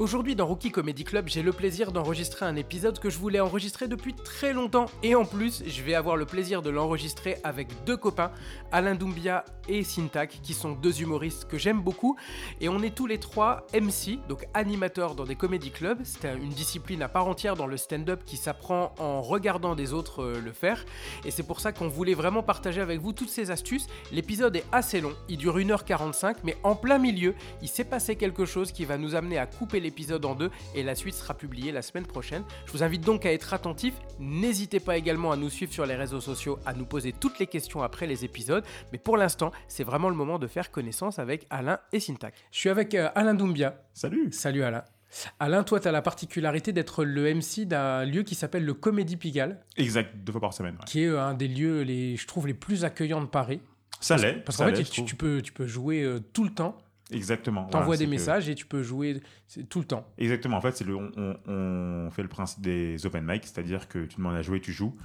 Aujourd'hui dans Rookie Comedy Club, j'ai le plaisir d'enregistrer un épisode que je voulais enregistrer depuis très longtemps et en plus, je vais avoir le plaisir de l'enregistrer avec deux copains, Alain Doumbia et Syntac, qui sont deux humoristes que j'aime beaucoup et on est tous les trois MC, donc animateurs dans des comédie clubs. C'est une discipline à part entière dans le stand-up qui s'apprend en regardant des autres euh, le faire et c'est pour ça qu'on voulait vraiment partager avec vous toutes ces astuces. L'épisode est assez long, il dure 1h45 mais en plein milieu, il s'est passé quelque chose qui va nous amener à couper l'épisode en deux et la suite sera publiée la semaine prochaine. Je vous invite donc à être attentif. N'hésitez pas également à nous suivre sur les réseaux sociaux, à nous poser toutes les questions après les épisodes. Mais pour l'instant, c'est vraiment le moment de faire connaissance avec Alain et Syntac. Je suis avec euh, Alain Doumbia. Salut Salut Alain. Alain, toi, tu as la particularité d'être le MC d'un lieu qui s'appelle le Comédie Pigalle, Exact, deux fois par semaine. ouais. qui est euh, un des lieux, les, je trouve, les plus accueillants de Paris. Ça l'est. Parce qu'en fait, tu peux, tu peux jouer euh, tout le temps, Exactement. t'envoies voilà, des que- messages et tu peux jouer tout le temps. Exactement. En fait, c'est le, on, fait le principe des open mic, c'est-à-dire que tu demandes à jouer, tu joues.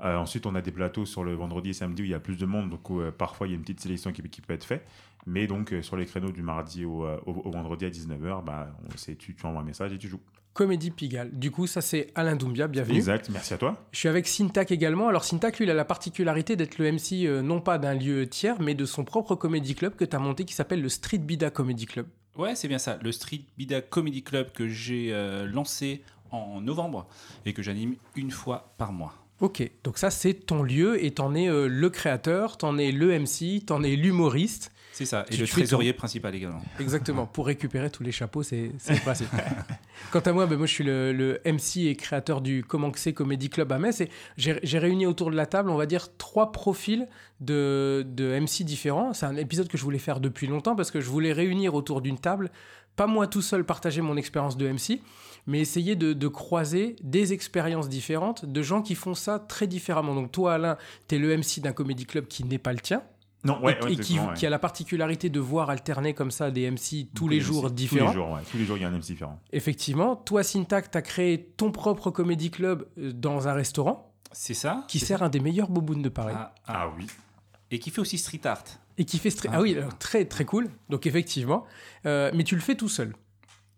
Euh, ensuite, on a des plateaux sur le vendredi et samedi où il y a plus de monde, donc euh, parfois il y a une petite sélection qui, qui peut être faite. Mais donc, euh, sur les créneaux du mardi au, au- au vendredi à 19h, bah, on- c'est- tu, tu envoies un message et tu joues. Comédie Pigalle. Du coup, ça c'est Alain Doumbia, bienvenue. Exact, merci à toi. Je suis avec Syntac également. Alors Syntac, lui, il a la particularité d'être le MC euh, non pas d'un lieu tiers, mais de son propre comédie club que tu as monté qui s'appelle le Street Bida Comedy Club. Ouais, c'est bien ça. Le Street Bida Comedy Club que j'ai euh, lancé en novembre et que j'anime une fois par mois. Ok, donc ça c'est ton lieu et t'en es euh, le créateur, t'en es le MC, t'en es l'humoriste. C'est ça. Et Tu le trésorier principal également. Exactement, pour récupérer tous les chapeaux, c'est c'est facile. Quant à moi, ben, moi je suis le, le MC et créateur du Comment que c'est Comedy Club à Metz et j'ai réuni autour de la table, on va dire, trois profils de, de MC différents. C'est un épisode que je voulais faire depuis longtemps parce que je voulais réunir autour d'une table, pas moi tout seul partager mon expérience de MC, mais essayer de, de croiser des expériences différentes de gens qui font ça très différemment. Donc toi Alain, tu es le MC d'un Comedy Club qui n'est pas le tien Non, ouais, et, ouais, et qui, exactement, ouais. qui a la particularité de voir alterner comme ça des MC tous les jours MC. différents. Tous les jours, ouais. Tous les jours, il y a un MC différent. Effectivement, toi, Syntac, tu as créé ton propre comédie club euh, dans un restaurant C'est ça qui sert ça un des meilleurs bobounes de Paris. Ah, ah. Ah oui. Et qui fait aussi street art. Et qui fait... stra- Ah. Ah oui, alors, très très cool. Donc effectivement. Euh, mais tu le fais tout seul.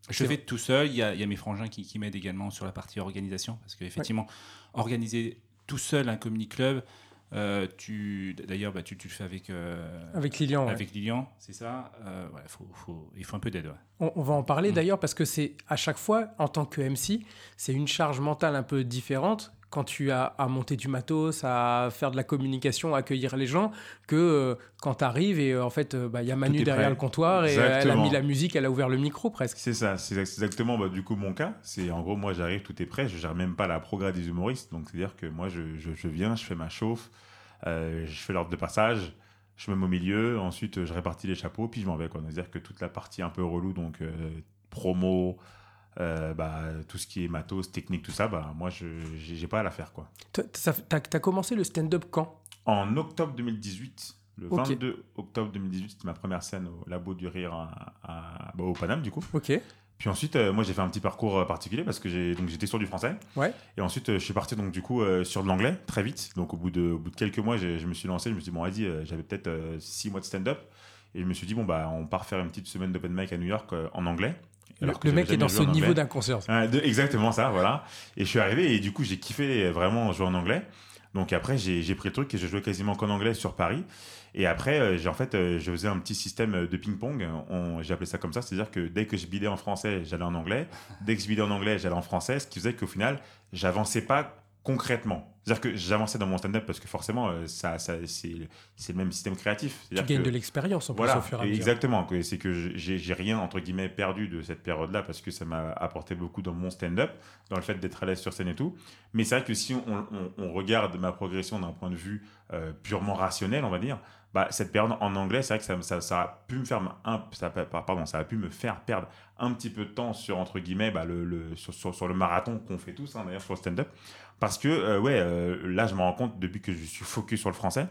Je C'est fais tout seul. Il y a, il y a mes frangins qui, qui m'aident également sur la partie organisation. Parce qu'effectivement, organiser tout seul un comedy club, euh, tu, d'ailleurs, bah, tu, tu le fais avec, euh, Avec Lilian. ouais. avec Lilian, c'est ça. Euh, ouais, faut, faut- il faut un peu d'aide. ouais. On, on va en parler Mm. d'ailleurs parce que c'est à chaque fois, en tant que MC, c'est une charge mentale un peu différente quand tu as à monter du matos, à faire de la communication, à accueillir les gens, que euh, quand tu arrives et euh, en fait, euh, bah, il y a Manu derrière prêt. le comptoir et elle a mis la musique, elle a ouvert le micro presque. C'est ça, c'est exactement bah, du coup mon cas. C'est en gros, moi j'arrive, tout est prêt, je gère même pas la progrès des humoristes. Donc c'est-à-dire que moi je, je, je viens, je fais ma chauffe, euh, je fais l'ordre de passage, je me mets au milieu, ensuite je répartis les chapeaux, puis je m'en vais. C'est-à-dire que toute la partie un peu relou, donc euh, promo, euh, bah, tout ce qui est matos, technique, tout ça, bah, moi je j'ai j'ai pas à la faire. T'as as commencé le stand-up quand? En octobre 2018, le Ok. 22 octobre 2018, c'était ma première scène au Labo du Rire à, à- bah, au Paname du coup. Ok. Puis ensuite, euh, moi j'ai fait un petit parcours euh, particulier parce que j'ai donc j'étais sur du français. Ouais. Et ensuite, euh, je suis parti donc du coup euh, sur de l'anglais très vite. Donc au bout de, au bout de quelques mois, je me suis lancé. Je me suis dit bon, vas-y, j'avais peut-être six mois de stand-up. Et je me suis dit bon bah on part faire une petite semaine d'open mic à New York en anglais. Le, Alors que le mec est dans ce niveau d'inconscience. Ah, exactement ça, voilà. Et je suis arrivé et du coup j'ai kiffé vraiment jouer en anglais. Donc après j'ai pris le truc et je jouais quasiment qu'en anglais sur Paris. Et après euh, j'ai en fait euh, je faisais un petit système de ping-pong. On- J'ai appelé ça comme ça, c'est-à-dire que dès que je bidais en français j'allais en anglais, dès que je bidais en anglais j'allais en français, ce qui faisait qu'au final j'avançais pas concrètement. C'est-à-dire que j'avançais dans mon stand-up parce que forcément euh, ça, ça c'est le même système créatif. Tu gagnes que- de l'expérience en plus voilà, au fur et à mesure. exactement. C'est que j'ai rien, entre guillemets, perdu de cette période-là parce que ça m'a apporté beaucoup dans mon stand-up, dans le fait d'être à l'aise sur scène et tout. Mais c'est vrai que si on, on- on regarde ma progression d'un point de vue euh, purement rationnel, on va dire, bah, cette période en anglais, c'est vrai que ça, ça, ça a pu me faire un, ça, pardon, ça a pu me faire perdre un petit peu de temps sur entre guillemets bah, le, le- sur, sur- sur le marathon qu'on fait tous hein, d'ailleurs sur le stand-up parce que euh, ouais euh, là je me rends compte depuis que je suis focus sur le français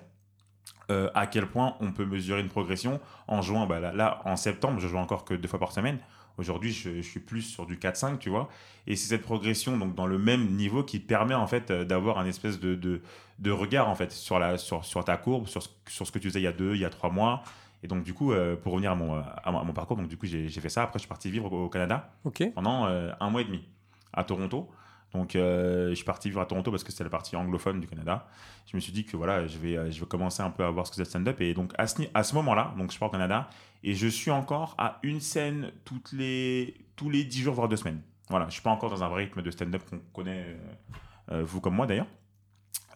euh, à quel point on peut mesurer une progression en jouant bah, là, là, en septembre je joue encore que deux fois par semaine Aujourd'hui, je, je suis plus sur du 4-5, tu vois. Et c'est cette progression, donc dans le même niveau, qui te permet en fait d'avoir un espèce de, de, de regard en fait sur, la, sur, sur ta courbe, sur, ce- sur ce que tu faisais il y a deux, il y a trois mois. Et donc, du coup, euh, pour revenir à mon, à mon, parcours, donc du coup, j'ai fait ça. Après, je suis parti vivre au, au Canada pendant euh, un mois et demi à Toronto. Donc, euh, je suis parti vivre à Toronto parce que c'était la partie anglophone du Canada. Je me suis dit que voilà, je vais, euh, je vais commencer un peu à voir ce que c'est le stand-up. Et donc, à ce, moment-là, donc je pars au Canada et je suis encore à une scène toutes les, tous les 10 jours, voire deux semaines. Voilà, je suis pas encore dans un vrai rythme de stand-up qu'on connaît, euh, vous comme moi d'ailleurs.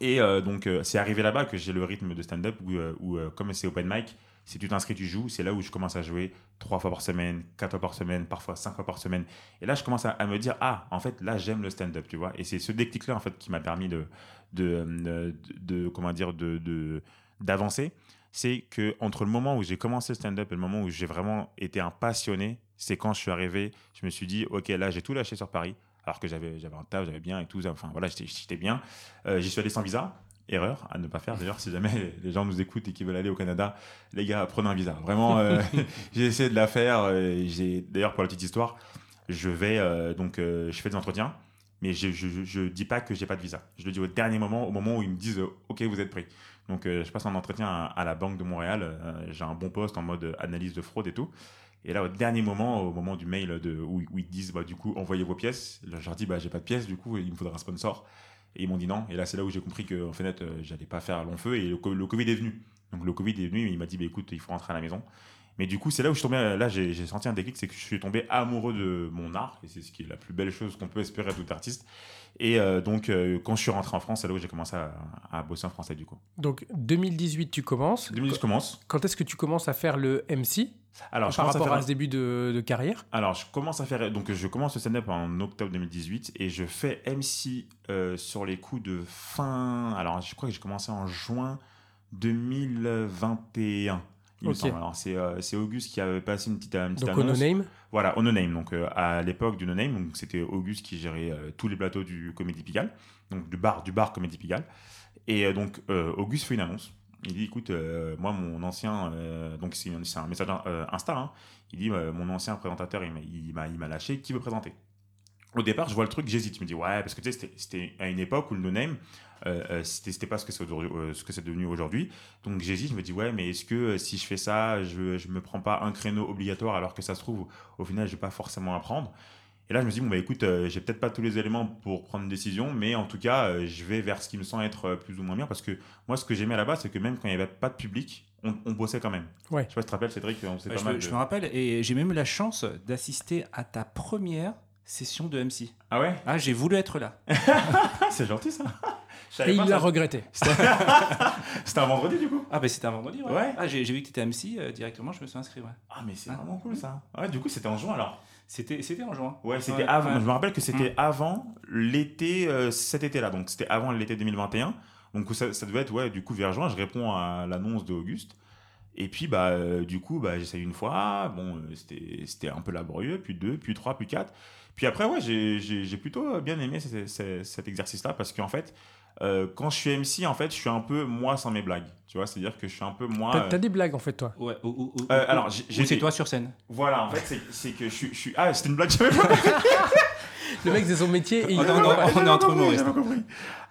Et donc, c'est arrivé là-bas que j'ai le rythme de stand-up où, où, comme c'est open mic, si tu t'inscris, tu joues. C'est là où je commence à jouer trois fois par semaine, quatre fois par semaine, parfois cinq fois par semaine. Et là, je commence à, me dire, ah, en fait, là, j'aime le stand-up, tu vois. Et c'est ce déclic-là, en fait, qui m'a permis de, de, de, de- comment dire, de, d'avancer. C'est que entre le moment où j'ai commencé le stand-up et le moment où j'ai vraiment été un passionné, c'est quand je suis arrivé, je me suis dit, ok, là, j'ai tout lâché sur Paris, alors que j'avais, un taf, j'avais bien et tout, enfin voilà, j'étais bien. Euh, j'y suis allé sans visa. Erreur à ne pas faire. D'ailleurs, si jamais les gens nous écoutent et qui veulent aller au Canada, les gars, prenez un visa. Vraiment, euh, j'ai essayé de la faire. euh, j'ai d'ailleurs pour la petite histoire, je vais euh, donc euh, je fais des entretiens, mais je, je, je- je dis pas que j'ai pas de visa. Je le dis au dernier moment, au moment où ils me disent OK, vous êtes pris. Donc je passe un entretien à, à la Banque de Montréal. j'ai un bon poste en mode analyse de fraude et tout. Et là, au dernier moment, au moment du mail de, où, où ils disent bah, du coup envoyez vos pièces, là, je leur dis bah j'ai pas de pièces, du coup il me faudra un sponsor. Et ils m'ont dit non. Et là, c'est là où j'ai compris que en fait, euh, j'allais pas faire long feu. Et le, le Covid est venu. Donc le Covid est venu. Il m'a dit bah, écoute, il faut rentrer à la maison. Mais du coup, c'est là où je suis tombé. Là, j'ai senti un déclic, c'est que je suis tombé amoureux de mon art. Et c'est ce qui est la plus belle chose qu'on peut espérer à tout artiste. Et euh, donc, euh, quand je suis rentré en France, c'est là où j'ai commencé à, à bosser en français du coup. Donc 2018, tu commences. 2010, je commence. Quand est-ce que tu commences à faire le MC Alors, je par à rapport à, faire- ce début de, de carrière? Alors, je commence à faire. Donc, je commence le stand-up en octobre 2018 et je fais MC euh, sur les coups de fin. Alors, je crois que j'ai commencé en juin 2021. Il me semble. Alors, c'est euh, c'est Auguste qui avait passé une petite, une petite Donc au annonce. No Name Voilà, au No Name. Donc, euh, à l'époque du No Name, donc, c'était Auguste qui gérait euh, tous les plateaux du Comédie Pigalle, donc du bar, du bar Comédie Pigalle. Et euh, donc, euh, Auguste fait une annonce. Il dit écoute, euh, moi, mon ancien. euh, donc, c'est c'est un message euh, Insta. hein. il dit euh, mon ancien présentateur, il m'a- il m'a il m'a lâché, qui veut présenter? Au départ, je vois le truc, j'hésite. Je me dis, ouais, parce que tu sais, c'était- à une époque où le no-name, euh, euh, c'était pas ce que c'est aujourd'hui- euh, ce que c'est devenu aujourd'hui. Donc j'hésite, je me dis, ouais, mais est-ce que euh, si je fais ça, je, je me prends pas un créneau obligatoire alors que ça se trouve, au final, je vais pas forcément apprendre. Et là, je me dis, bon, bah écoute, j'ai peut-être pas tous les éléments pour prendre une décision, mais en tout cas, je vais vers ce qui me semble être plus ou moins bien. Parce que moi, ce que j'aimais là-bas, c'est que même quand il n'y avait pas de public, on, on bossait quand même. Ouais. Je sais pas si tu te rappelles, Cédric, on s'est Ouais, pas je, mal. je de- me rappelle, et j'ai même eu la chance d'assister à ta première session de MC. Ah ouais? Ah, j'ai voulu être là. Ah, c'est gentil ça. Et pas il l'a regretté. C'était un vendredi du coup Ah, bah c'était un vendredi, ouais. Ouais. Ah, j'ai vu que tu étais MC euh, directement, je me suis inscrit, ouais. Ah mais c'est Ah. vraiment cool ça. Ouais, du coup c'était en juin alors. C'était c'était en juin. Ouais, c'était Ouais, avant. ouais. Je me rappelle que c'était avant l'été, euh, cet été-là. Donc c'était avant l'été 2021. Donc ça, ça devait être ouais, du coup vers juin. Je réponds à l'annonce d'Auguste. Et puis bah euh, du coup bah j'essaye une fois. Bon euh, c'était c'était un peu laborieux. Puis deux, puis trois, puis quatre. Puis après ouais j'ai plutôt bien aimé ce- ce- cet exercice-là parce qu'en fait euh, quand je suis MC en fait je suis un peu moi sans mes blagues. Tu vois, c'est-à-dire que je suis un peu moi. T'as euh, des blagues en fait, toi? Ouais, ou, ou- Euh, alors, j'ai- c'est toi sur scène. Voilà, en fait, c'est- que je suis, je suis- Ah, c'était une blague, j'avais pas Le mec, c'est son métier et il Ah, non, non, pas. on est entre compris, humoristes.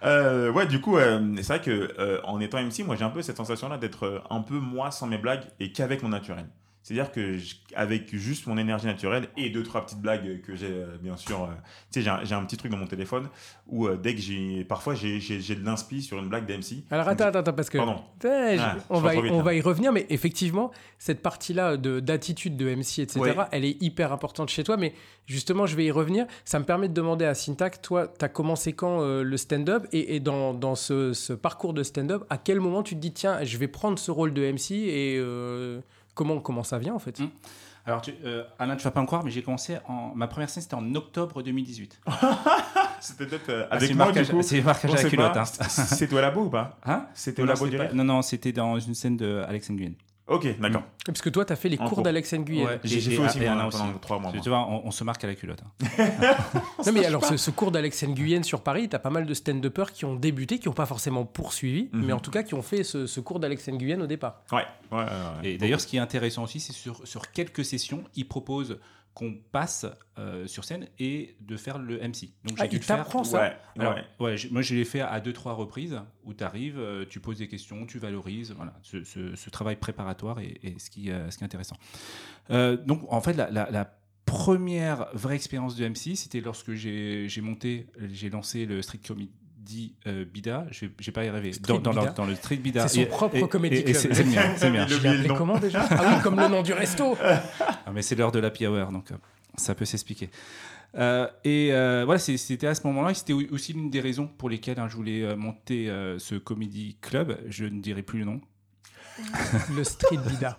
Euh, ouais, du coup, euh, c'est vrai que euh, en étant MC, moi j'ai un peu cette sensation-là d'être euh, un peu moi sans mes blagues et qu'avec mon naturel. C'est-à-dire que je- avec juste mon énergie naturelle et deux trois petites blagues que j'ai euh, bien sûr, euh, tu sais, j'ai un, un petit truc dans mon téléphone où euh, dès que j'ai, parfois j'ai, de l'inspi sur une blague d'MC. Alors attends, attends, attends, parce que Pardon. Ah, on, va, vite, on là. va y revenir, mais effectivement, cette partie-là de- d'attitude de MC, etc., Ouais. elle est hyper importante chez toi. Mais justement, je vais y revenir. Ça me permet de demander à Syntax, toi, tu as commencé quand le stand-up et, et dans, dans ce, ce parcours de stand-up, à quel moment tu te dis, tiens, je vais prendre ce rôle de MC et comment, comment ça vient en fait Mm. Alors, tu, euh, Alain, tu vas pas me croire, mais j'ai commencé en. Ma première scène, c'était en octobre 2018. C'était peut-être euh, Ah, avec c'est moi marquage, du coup. c'est marquage à la culotte. Hein. C'était au labo ou pas Hein C'était au non, labo pas- rire non, non, c'était dans une scène de Alex Nguyen. Ok, d'accord. Parce que toi, tu as fait les En cours d'Alex Nguyen. Ouais. J'ai fait aussi moi, Alain pendant aussi. trois mois. Tu vois, on, on se marque à la culotte. hein. Non, mais alors, ce, ce cours d'Alex Nguyen sur Paris, tu as pas mal de stand-uppers qui ont débuté, qui n'ont pas forcément poursuivi, Mhm. mais en tout cas qui ont fait ce, ce cours d'Alex Nguyen au départ. Ouais, ouais, ouais, ouais. Et d'ailleurs, ce qui est intéressant aussi, c'est sur, sur quelques sessions, il propose qu'on passe euh, sur scène et de faire le MC. Donc Ah, dû il faire. ça Ouais, Alors, ouais. ouais, j'ai- moi je l'ai fait à deux trois reprises où tu arrives, tu poses des questions, tu valorises. Voilà, ce, ce- ce travail préparatoire ce, qui, euh, ce qui est intéressant. Euh, donc en fait, la, la- la première vraie expérience de MC, c'était lorsque j'ai j'ai monté, j'ai lancé le Street Comedy euh, Bida. Je vais pas y rêver. Dans, dans, Bida. le- dans le Street Bida. C'est son Et- propre et- et club. c'est mien, c'est. Le Je comment déjà Ah oui, comme le nom du resto Ah, mais c'est l'heure de l'happy hour, donc euh, ça peut s'expliquer. Euh, et euh, voilà, c'était à ce moment-là, et c'était au- aussi l'une des raisons pour lesquelles hein, je voulais euh, monter euh, ce comedy club. Je ne dirai plus le nom. Le street bida.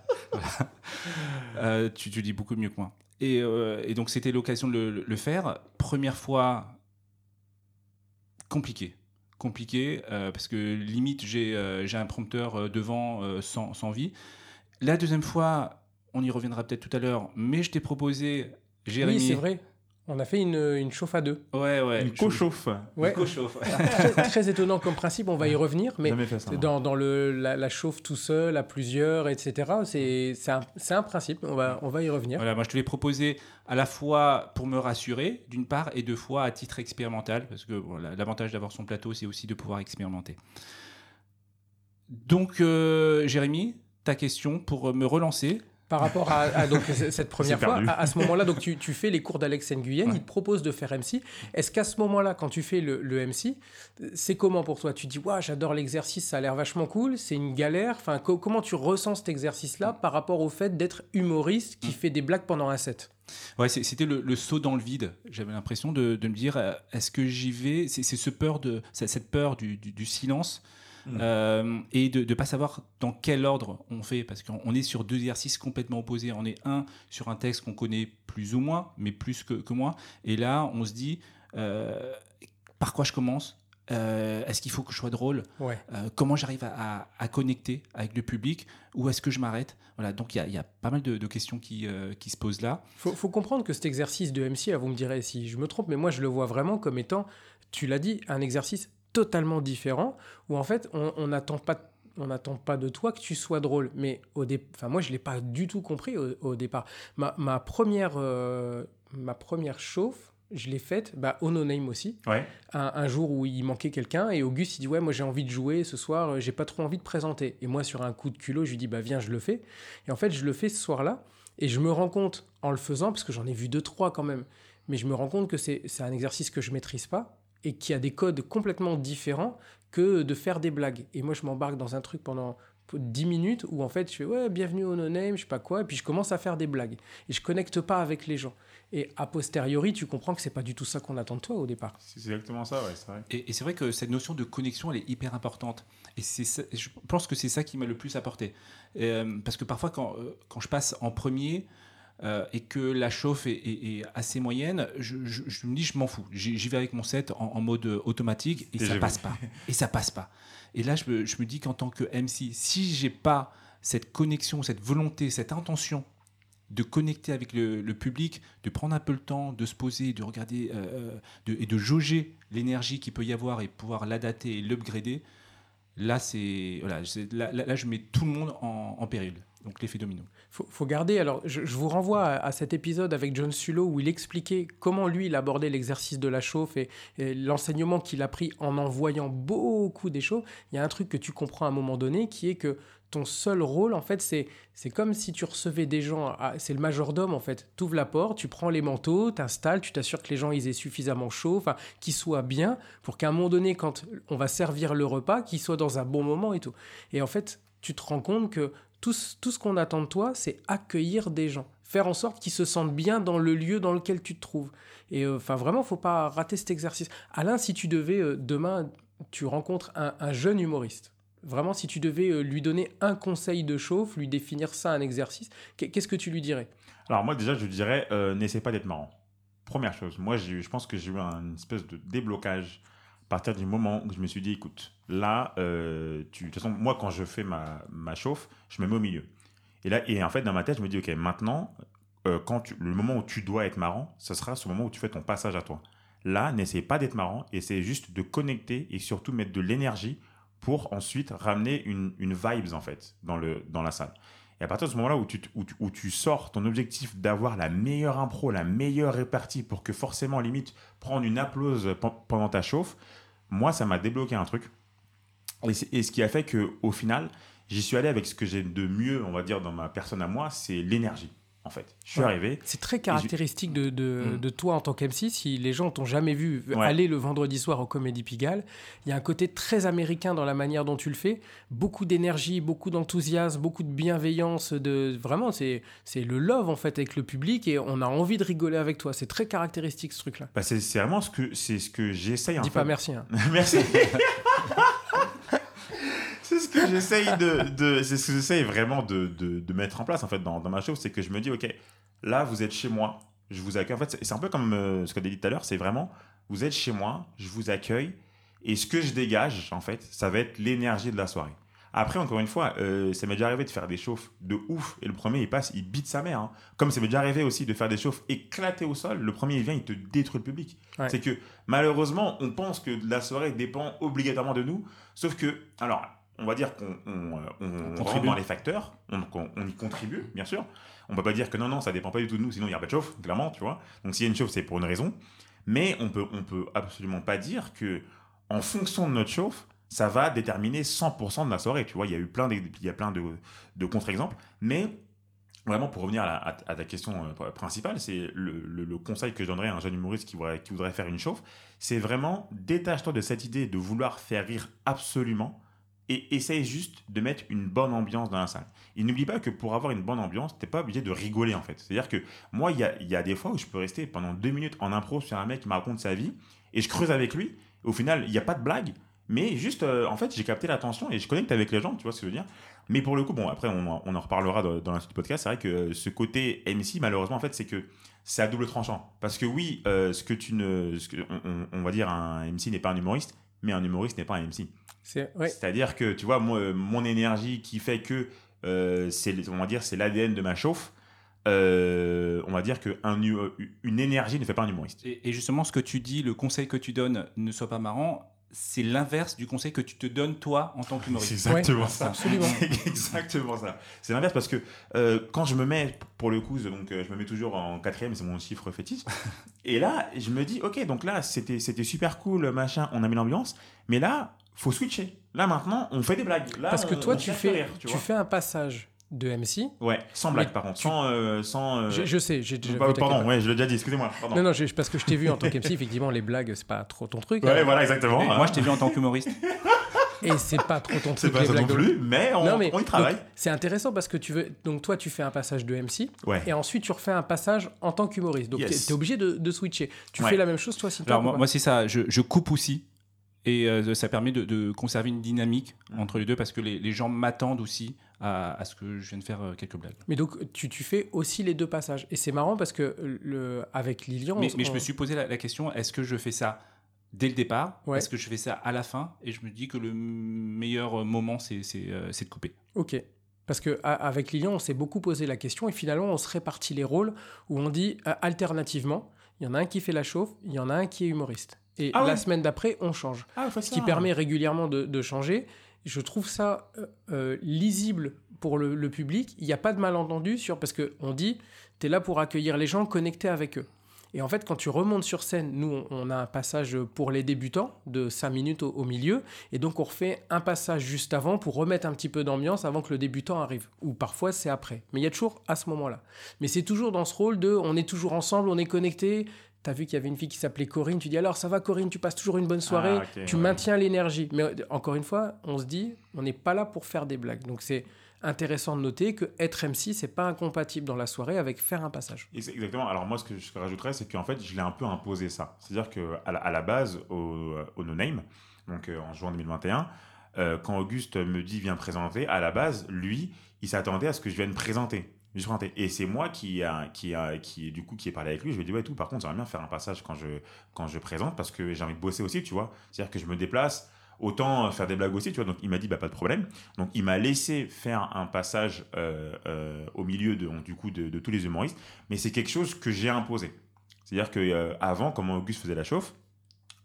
Euh, tu, tu dis beaucoup mieux que moi. Et, euh, et donc c'était l'occasion de le, le faire. Première fois, compliqué. Compliqué, euh, parce que limite j'ai euh, un prompteur euh, devant euh, sans, sans vie. La deuxième fois, on y reviendra peut-être tout à l'heure, mais je t'ai proposé, Jérémy. Oui, c'est vrai. On a fait une, une chauffe à deux. Ouais, ouais. Une co-chauffe. Ouais. Très, très étonnant comme principe, on va y revenir, mais ça. moi. dans, dans le, la, la chauffe tout seul, à plusieurs, etc., c'est c'est un, un principe, on va, on va y revenir. Voilà, moi je te l'ai proposé à la fois pour me rassurer, d'une part, et deux fois à titre expérimental, parce que l'avantage d'avoir son plateau, c'est aussi de pouvoir expérimenter. Donc, euh, Jérémy, ta question pour me relancer. Par rapport à, à donc, c- cette première fois, à, à ce moment-là, donc tu, tu fais les cours d'Alex Nguyen, Ouais. il te propose de faire MC. Est-ce qu'à ce moment-là, quand tu fais le, le MC, c'est comment pour toi? Tu dis, ouais, j'adore l'exercice, ça a l'air vachement cool, c'est une galère. Enfin, co- comment tu ressens cet exercice-là par rapport au fait d'être humoriste qui Mm. fait des blagues pendant un set? Ouais, c'était le, le saut dans le vide. J'avais l'impression de, de me dire, euh, est-ce que j'y vais? C'est ce peur de, cette peur du, du- du silence. Mm. euh, et de ne pas savoir dans quel ordre on fait, parce qu'on on est sur deux exercices complètement opposés. On est un sur un texte qu'on connaît plus ou moins, mais plus que, que moi. Et là, on se dit, euh, par quoi je commence? Euh, Est-ce qu'il faut que je sois drôle? Ouais. Euh, Comment j'arrive à, à- à connecter avec le public? Ou est-ce que je m'arrête? Voilà, donc il y a- il y, a pas mal de, de questions qui, euh, qui se posent là. faut, faut comprendre que cet exercice de MC, là, vous me direz si je me trompe, mais moi je le vois vraiment comme étant, tu l'as dit, un exercice totalement différent où en fait on n'attend pas on n'attend pas de toi que tu sois drôle. Mais au dé... enfin, moi, je ne l'ai pas du tout compris au, au départ. Ma, ma première, euh, ma première chauffe, je l'ai faite bah, au No Name aussi. Ouais. Un, un jour où il manquait quelqu'un et Auguste, il dit Ouais, moi j'ai envie de jouer ce soir, euh, j'ai pas trop envie de présenter. Et moi, sur un coup de culot, je lui dis Bah, viens, je le fais. Et en fait, je le fais ce soir-là. Et je me rends compte en le faisant, parce que j'en ai vu deux, trois quand même, mais je me rends compte que c'est c'est un exercice que je maîtrise pas et qui a des codes complètement différents que de faire des blagues. Et moi, je m'embarque dans un truc pendant 10 minutes où en fait, je fais ouais, bienvenue au No Name, je sais pas quoi, et puis je commence à faire des blagues. Et je connecte pas avec les gens. Et a posteriori, tu comprends que c'est pas du tout ça qu'on attend de toi au départ. C'est exactement ça, ouais, c'est vrai. Et, et c'est vrai que cette notion de connexion, elle est hyper importante. Et c'est ça- je pense que c'est ça qui m'a le plus apporté. Euh, parce que parfois, quand, euh, quand je passe en premier euh, et que la chauffe est, est- est assez moyenne, je, je- je me dis, je m'en fous. J'y vais avec mon set en, en mode automatique et Et ça passe pas. Et ça passe pas. Et là, je me, je me dis qu'en tant que MC, si j'ai pas cette connexion, cette volonté, cette intention de connecter avec le, le public, de prendre un peu le temps, de se poser, de regarder euh, de- et de jauger l'énergie qu'il peut y avoir et pouvoir l'adapter et l'upgrader, là, c'est, voilà, là, là- là, je mets tout le monde en, en péril. Donc l'effet domino. faut, faut garder. Alors, je, vous renvoie à, cet épisode avec John Sulo où il expliquait comment lui il abordait l'exercice de la chauffe et, l'enseignement qu'il a pris en en voyant beaucoup des choses. Il y a un truc que tu comprends à un moment donné qui est que ton seul rôle, en fait, c'est c'est comme si tu recevais des gens. C'est le majordome, en fait. Tu ouvres la porte, tu prends les manteaux, t'installes, tu t'assures que les gens ils aient suffisamment chaud, qu'ils soient bien, pour qu'à un moment donné, quand on va servir le repas, qu'ils soient dans un bon moment et tout. Et en fait, tu te rends compte que tout, ce- qu'on attend de toi, c'est accueillir des gens, faire en sorte qu'ils se sentent bien dans le lieu dans lequel tu te trouves. Et euh, enfin, vraiment, faut pas rater cet exercice. Alain, si tu devais euh, demain, tu rencontres un, un jeune humoriste. Vraiment, si tu devais euh, lui donner un conseil de chauffe, lui définir ça un exercice, qu'est- qu'est-ce que tu lui dirais? Alors moi déjà je dirais euh, n'essaie pas d'être marrant. Première chose, moi je pense que j'ai eu un- une espèce de déblocage partir du moment où je me suis dit écoute là euh, tu de toute façon moi quand je fais ma, ma chauffe je me mets au milieu et là et en fait dans ma tête je me dis ok maintenant euh, quand le moment où tu dois être marrant ce sera ce moment où tu fais ton passage à toi. Là n'essaie pas d'être marrant essaie juste de connecter et surtout mettre de l'énergie pour ensuite ramener une, une vibes en fait dans, le, dans la salle. Et à partir de ce moment-là où tu, où, où tu sors ton objectif d'avoir la meilleure impro, la meilleure répartie pour que forcément, limite, prendre une applause pen- pendant ta chauffe, moi, ça m'a débloqué un truc. Et, ce qui a fait que au final, j'y suis allé avec ce que j'ai de mieux, on va dire, dans ma personne à moi, c'est l'énergie, en fait. Je suis Ouais. arrivé. C'est très caractéristique de, de, Mm. de toi en tant qu'MC. Si les gens t'ont jamais vu Ouais. aller le vendredi soir au Comédie Pigalle, il y a un côté très américain dans la manière dont tu le fais. Beaucoup d'énergie, beaucoup d'enthousiasme, beaucoup de bienveillance. De... Vraiment, c'est c'est le love en fait avec le public et on a envie de rigoler avec toi. C'est très caractéristique ce truc-là. Bah, c'est c'est vraiment ce que, c'est ce que j'essaye en Dis fait. pas merci. hein. Merci. que j'essaye de, de- c'est ce que j'essaye vraiment de, de, de mettre en place en fait dans, dans ma show, c'est que je me dis ok, là vous êtes chez moi, je vous accueille. En fait, c'est- un peu comme euh, ce que tu as dit tout à l'heure, c'est vraiment vous êtes chez moi, je vous accueille et ce que je dégage en fait, ça va être l'énergie de la soirée. Après, encore une fois, euh, ça m'est déjà arrivé de faire des chauffes de ouf et le premier il passe, il bite sa mère. hein. Comme ça m'est déjà arrivé aussi de faire des chauffes éclatées au sol, le premier il vient, il te détruit le public. Ouais. C'est que malheureusement, on pense que la soirée dépend obligatoirement de nous, sauf que, alors, on va dire qu'on on, euh, on rentre contribue. dans les facteurs, on, y contribue, bien sûr. On peut pas dire que non, non, ça dépend pas du tout de nous, sinon il n'y a pas de chauffe, clairement, tu vois. Donc s'il y a une chauffe, c'est pour une raison. Mais on peut, on peut absolument pas dire que, en fonction de notre chauffe, ça va déterminer 100% de la soirée. Tu vois, il y a eu plein, d'ex- il y a plein de, de contre-exemples, mais vraiment pour revenir à, la- à- à ta question euh, principale, c'est le, le- le conseil que je donnerais à un jeune humoriste qui voudrait, qui voudrait faire une chauffe, c'est vraiment détache-toi de cette idée de vouloir faire rire absolument et essaye juste de mettre une bonne ambiance dans la salle. Et n'oublie pas que pour avoir une bonne ambiance, t'es pas obligé de rigoler en fait. C'est-à-dire que moi, il y a, y a des fois où je peux rester pendant deux minutes en impro sur un mec qui me raconte sa vie et je creuse avec lui. Au final, il n'y a pas de blague, mais juste, euh, en fait, j'ai capté l'attention et je connecte avec les gens, tu vois ce que je veux dire. Mais pour le coup, bon, après, on, on en reparlera dans, dans la suite du podcast. C'est vrai que euh, ce côté MC, malheureusement, en fait, c'est que c'est à double tranchant. Parce que oui, euh, ce que tu ne. ce que- on- on va dire un MC n'est pas un humoriste, mais un humoriste n'est pas un MC. Ouais. C'est-à-dire que, tu vois, moi, euh, mon énergie qui fait que euh, c'est, on va dire, c'est l'ADN de ma chauffe, euh, on va dire qu'une une énergie ne fait pas un humoriste. Et, et justement, ce que tu dis, le conseil que tu donnes, ne soit pas marrant, c'est l'inverse du conseil que tu te donnes toi en tant C'est qu'humoriste. exactement Ouais, ça. absolument. C'est exactement ça. C'est l'inverse parce que euh, quand je me mets, pour le coup, donc euh, je me mets toujours en quatrième, c'est mon chiffre fétiche. et là, je me dis, ok, donc là, c'était c'était super cool, machin, on a mis l'ambiance, mais là, faut switcher. Là, maintenant, on fait des blagues. Là, Parce que on- toi, on tu fais, rire, tu fais un passage de MC. Ouais, sans blague, par contre. tu- Sans. euh, sans euh, Je, je sais, j'ai déjà bah, vu pardon, ouais, je l'ai déjà dit, excusez-moi. Non, non, j'ai- parce que je t'ai vu en tant qu'MC, effectivement, les blagues, c'est pas trop ton truc. Ouais, hein. voilà, exactement. Mais moi, je t'ai vu en tant qu'humoriste. Et c'est pas trop ton C'est truc, pas les ça non plus, mais on, Non, mais on y travaille. C'est intéressant parce que tu veux. Donc, toi, tu fais un passage de MC Ouais. et ensuite tu refais un passage en tant qu'humoriste. Donc, Yes. tu es obligé de, de switcher. Tu Ouais. fais la même chose, toi, si Alors, moi, moi, c'est ça, je, je coupe aussi. Et euh, ça permet de, de conserver une dynamique entre les deux parce que les, les gens m'attendent aussi à, à ce que je vienne faire euh, quelques blagues. Mais donc, tu, tu fais aussi les deux passages. Et c'est marrant parce que le, avec Lilian. Mais, on- mais je on- me suis posé la, la question est-ce que je fais ça dès le départ Ouais. Est-ce que je fais ça à la fin Et je me dis que le meilleur moment, c'est euh, de couper. Ok. Parce que a- avec Lilian, on s'est beaucoup posé la question et finalement, on se répartit les rôles où on dit euh, alternativement, il y en a un qui fait la chauffe, il y en a un qui est humoriste. Et Ah la semaine d'après, on change. Ah, Ce qui permet régulièrement de, de changer. Je trouve ça euh, euh, lisible pour le, le public. Il n'y a pas de malentendu sur parce que on dit tu es là pour accueillir les gens, connecter avec eux. Et en fait, quand tu remontes sur scène, nous, on, a un passage pour les débutants de 5 minutes au, au milieu. Et donc, on refait un passage juste avant pour remettre un petit peu d'ambiance avant que le débutant arrive. Ou parfois, c'est après. Mais il y a toujours à ce moment-là. Mais c'est toujours dans ce rôle de on est toujours ensemble, on est connectés. T'as vu qu'il y avait une fille qui s'appelait Corinne. Tu dis alors, ça va, Corinne, tu passes toujours une bonne soirée. Ah, ok, tu ouais. maintiens l'énergie. Mais euh, encore une fois, on se dit, on n'est pas là pour faire des blagues. Donc, c'est intéressant de noter que être MC, c'est pas incompatible dans la soirée avec faire un passage. Ex- Exactement. Alors moi, ce que je rajouterais, c'est qu'en fait, je l'ai un peu imposé ça. C'est-à-dire que à la, à la base, au, au No Name, donc euh, en juin 2021, euh, quand Auguste me dit viens présenter, à la base, lui, il s'attendait à ce que je vienne présenter. Juste présenter. Et c'est moi qui a, qui a, qui du coup qui ai parlé avec lui. Je lui ai dit ouais tout. Par contre, j'aimerais bien faire un passage quand je quand je présente parce que j'ai envie de bosser aussi, tu vois. C'est-à-dire que je me déplace. Autant faire des blagues aussi, tu vois. Donc il m'a dit bah pas de problème. Donc il m'a laissé faire un passage euh, euh, au milieu de du coup de, tous les humoristes mais c'est quelque chose que j'ai imposé. C'est-à-dire que euh, avant, comment Auguste faisait la chauffe,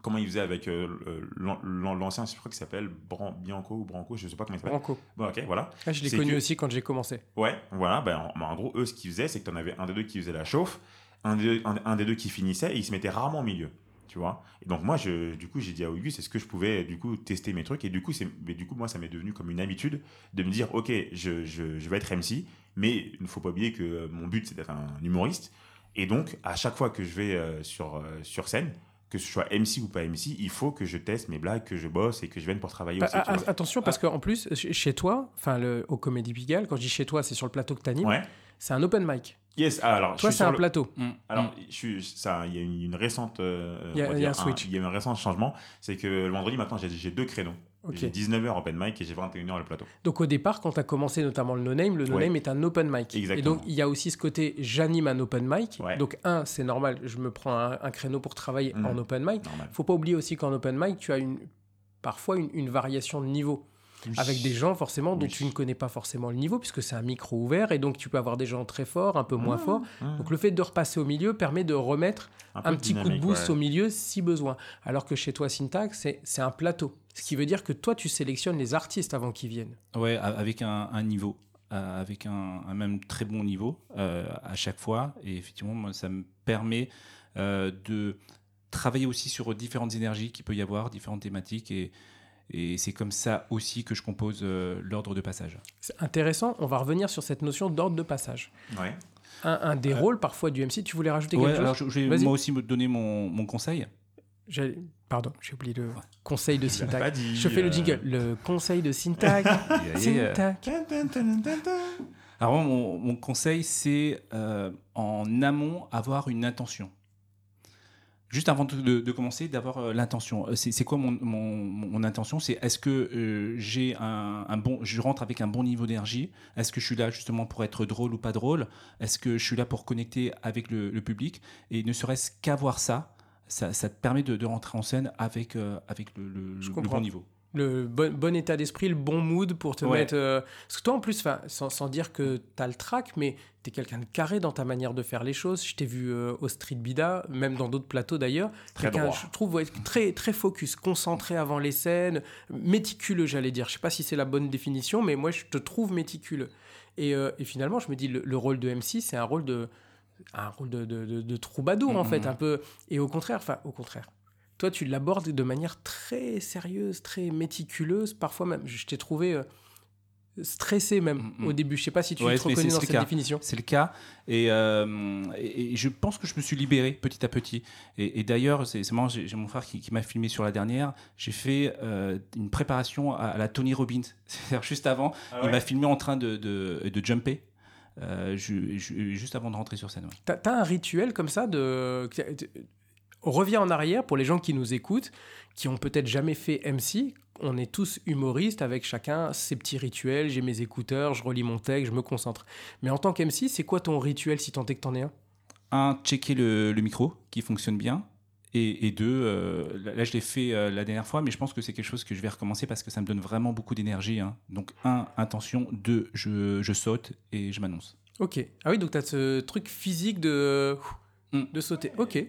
comment il faisait avec euh, l'an- l'an- l'ancien, je crois qu'il s'appelle Bran- Bianco ou Branco, je sais pas comment il s'appelle. Branco. Bon, ok, voilà. Ah, je l'ai connu que- aussi quand j'ai commencé. Ouais, voilà. Ben, en, en gros, eux, ce qu'ils faisaient, c'est que tu en avais un des deux qui faisait la chauffe, un des, un, un des deux qui finissait, et il se mettait rarement au milieu. Tu vois Et donc, moi, je, du coup, j'ai dit à Auguste, est-ce que je pouvais, du coup, tester mes trucs? Et du coup, c'est, mais du coup moi, ça m'est devenu comme une habitude de me dire, OK, je, je, je vais être MC, mais il ne faut pas oublier que euh, mon but, c'est d'être un humoriste. Et donc, à chaque fois que je vais euh, sur, euh, sur scène, que ce soit MC ou pas MC, il faut que je teste mes blagues, que je bosse et que je vienne pour travailler Bah, aussi. ah, ah, attention, parce qu'en plus, ch- chez toi, enfin, au Comédie Pigalle, quand je dis chez toi, c'est sur le plateau que tu animes, Ouais. c'est un open mic. Yes, ah, alors, Toi, c'est un le- plateau. Mm. Alors, je suis, ça, il y a une, une récente, euh, Il y a- on va il y a dire un switch. il y a un récent changement, c'est que le vendredi maintenant j'ai deux créneaux. J'ai 19h open mic et j'ai 21h le plateau. Donc au départ, quand tu as commencé notamment le no-name, le no-name est un open mic. Exactement. Et donc il y a aussi ce côté j'anime un open mic. Ouais. Donc un, c'est normal, je me prends un, un créneau pour travailler Mhm. en open mic. Normal. Faut pas oublier aussi qu'en open mic, tu as une, parfois une, une variation de niveau. Avec des gens forcément dont Oui. tu ne connais pas forcément le niveau, puisque c'est un micro ouvert, et donc tu peux avoir des gens très forts, un peu moins Mmh. forts. Mmh. Donc le fait de repasser au milieu permet de remettre un petit coup de boost ouais. au milieu si besoin. Alors que chez toi, Syntax, c'est un plateau. Ce qui veut dire que toi, tu sélectionnes les artistes avant qu'ils viennent. Ouais, a- avec un, un niveau, euh, avec un, un même très bon niveau euh, à chaque fois. Et effectivement, moi, ça me permet euh, de travailler aussi sur différentes énergies qu'il peut y avoir, différentes thématiques. Et, et c'est comme ça aussi que je compose euh, l'ordre de passage. C'est intéressant. On va revenir sur cette notion d'ordre de passage. Ouais. Un, un des rôles parfois du MC, tu voulais rajouter Ouais, quelque alors chose je, je vais moi aussi me donner mon, mon conseil. Pardon, j'ai oublié le conseil de Tu l'as Syntax. pas dit, Je fais le euh. jingle. Le conseil de Syntax. Et, euh, Syntax. Alors moi, mon, mon conseil, c'est euh, en amont avoir une intention. Juste avant de, commencer, d'avoir euh, l'intention. Euh, C'est quoi mon, mon- mon intention? C'est est-ce que euh, j'ai un, un bon, je rentre avec un bon niveau d'énergie? Est-ce que je suis là justement pour être drôle ou pas drôle? Est-ce que je suis là pour connecter avec le, le public? Et ne serait-ce qu'avoir ça, ça, ça te permet de, de rentrer en scène avec, euh, avec le, le- bon niveau. Le bon, bon état d'esprit, le bon mood pour te Ouais. mettre. euh, Parce que toi, en plus, sans, sans dire que tu as le track, mais tu es quelqu'un de carré dans ta manière de faire les choses. Je t'ai vu euh, au Street Bida, même dans d'autres plateaux d'ailleurs. Très droit. Je trouve ouais, très, très focus, concentré avant les scènes, méticuleux, j'allais dire. Je sais pas si c'est la bonne définition, mais moi, je te trouve méticuleux. Et, euh, et finalement, je me dis, le, le rôle de MC, c'est un rôle de, un rôle de, de, de- de troubadour, en Mhm. fait, un peu. Et au contraire, enfin, au contraire. Toi, tu l'abordes de manière très sérieuse, très méticuleuse. Parfois même, je t'ai trouvé euh, stressé même Mhm. au début. Je sais pas si tu Ouais, te reconnais dans cette cas. définition. C'est le cas. Et, euh, et- et je pense que je me suis libéré petit à petit. Et, et d'ailleurs, c'est marrant, j'ai mon frère qui, qui m'a filmé sur la dernière. J'ai fait euh, une préparation à, à la Tony Robbins. C'est-à-dire juste avant, Ah il m'a filmé en train de, de, de jumper. euh, ju- ju- juste avant de rentrer sur scène. ouais. T'as as un rituel comme ça de. On revient en arrière pour les gens qui nous écoutent, qui ont peut-être jamais fait MC. On est tous humoristes avec chacun ses petits rituels. J'ai mes écouteurs, je relis mon texte, je me concentre. Mais en tant qu'MC, c'est quoi ton rituel si tant est que t'en es un? Un, checker le, le micro qui fonctionne bien. Et, et deux, euh, là je l'ai fait euh, la dernière fois, mais je pense que c'est quelque chose que je vais recommencer parce que ça me donne vraiment beaucoup d'énergie. hein. Donc, un, intention. Deux, je, je saute et je m'annonce. Ok. Ah oui, donc t'as ce truc physique de, Mm. de sauter. Ok.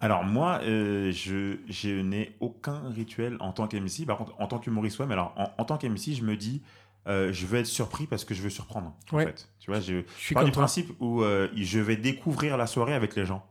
Alors moi, euh, je, je n'ai aucun rituel en tant qu'MC. Par contre, en tant qu'humoriste, ouais, mais alors en, en tant qu'MC, je me dis, euh, je veux être surpris parce que je veux surprendre. En fait, tu vois, je, Je suis pars du toi. principe où euh, je vais découvrir la soirée avec les gens.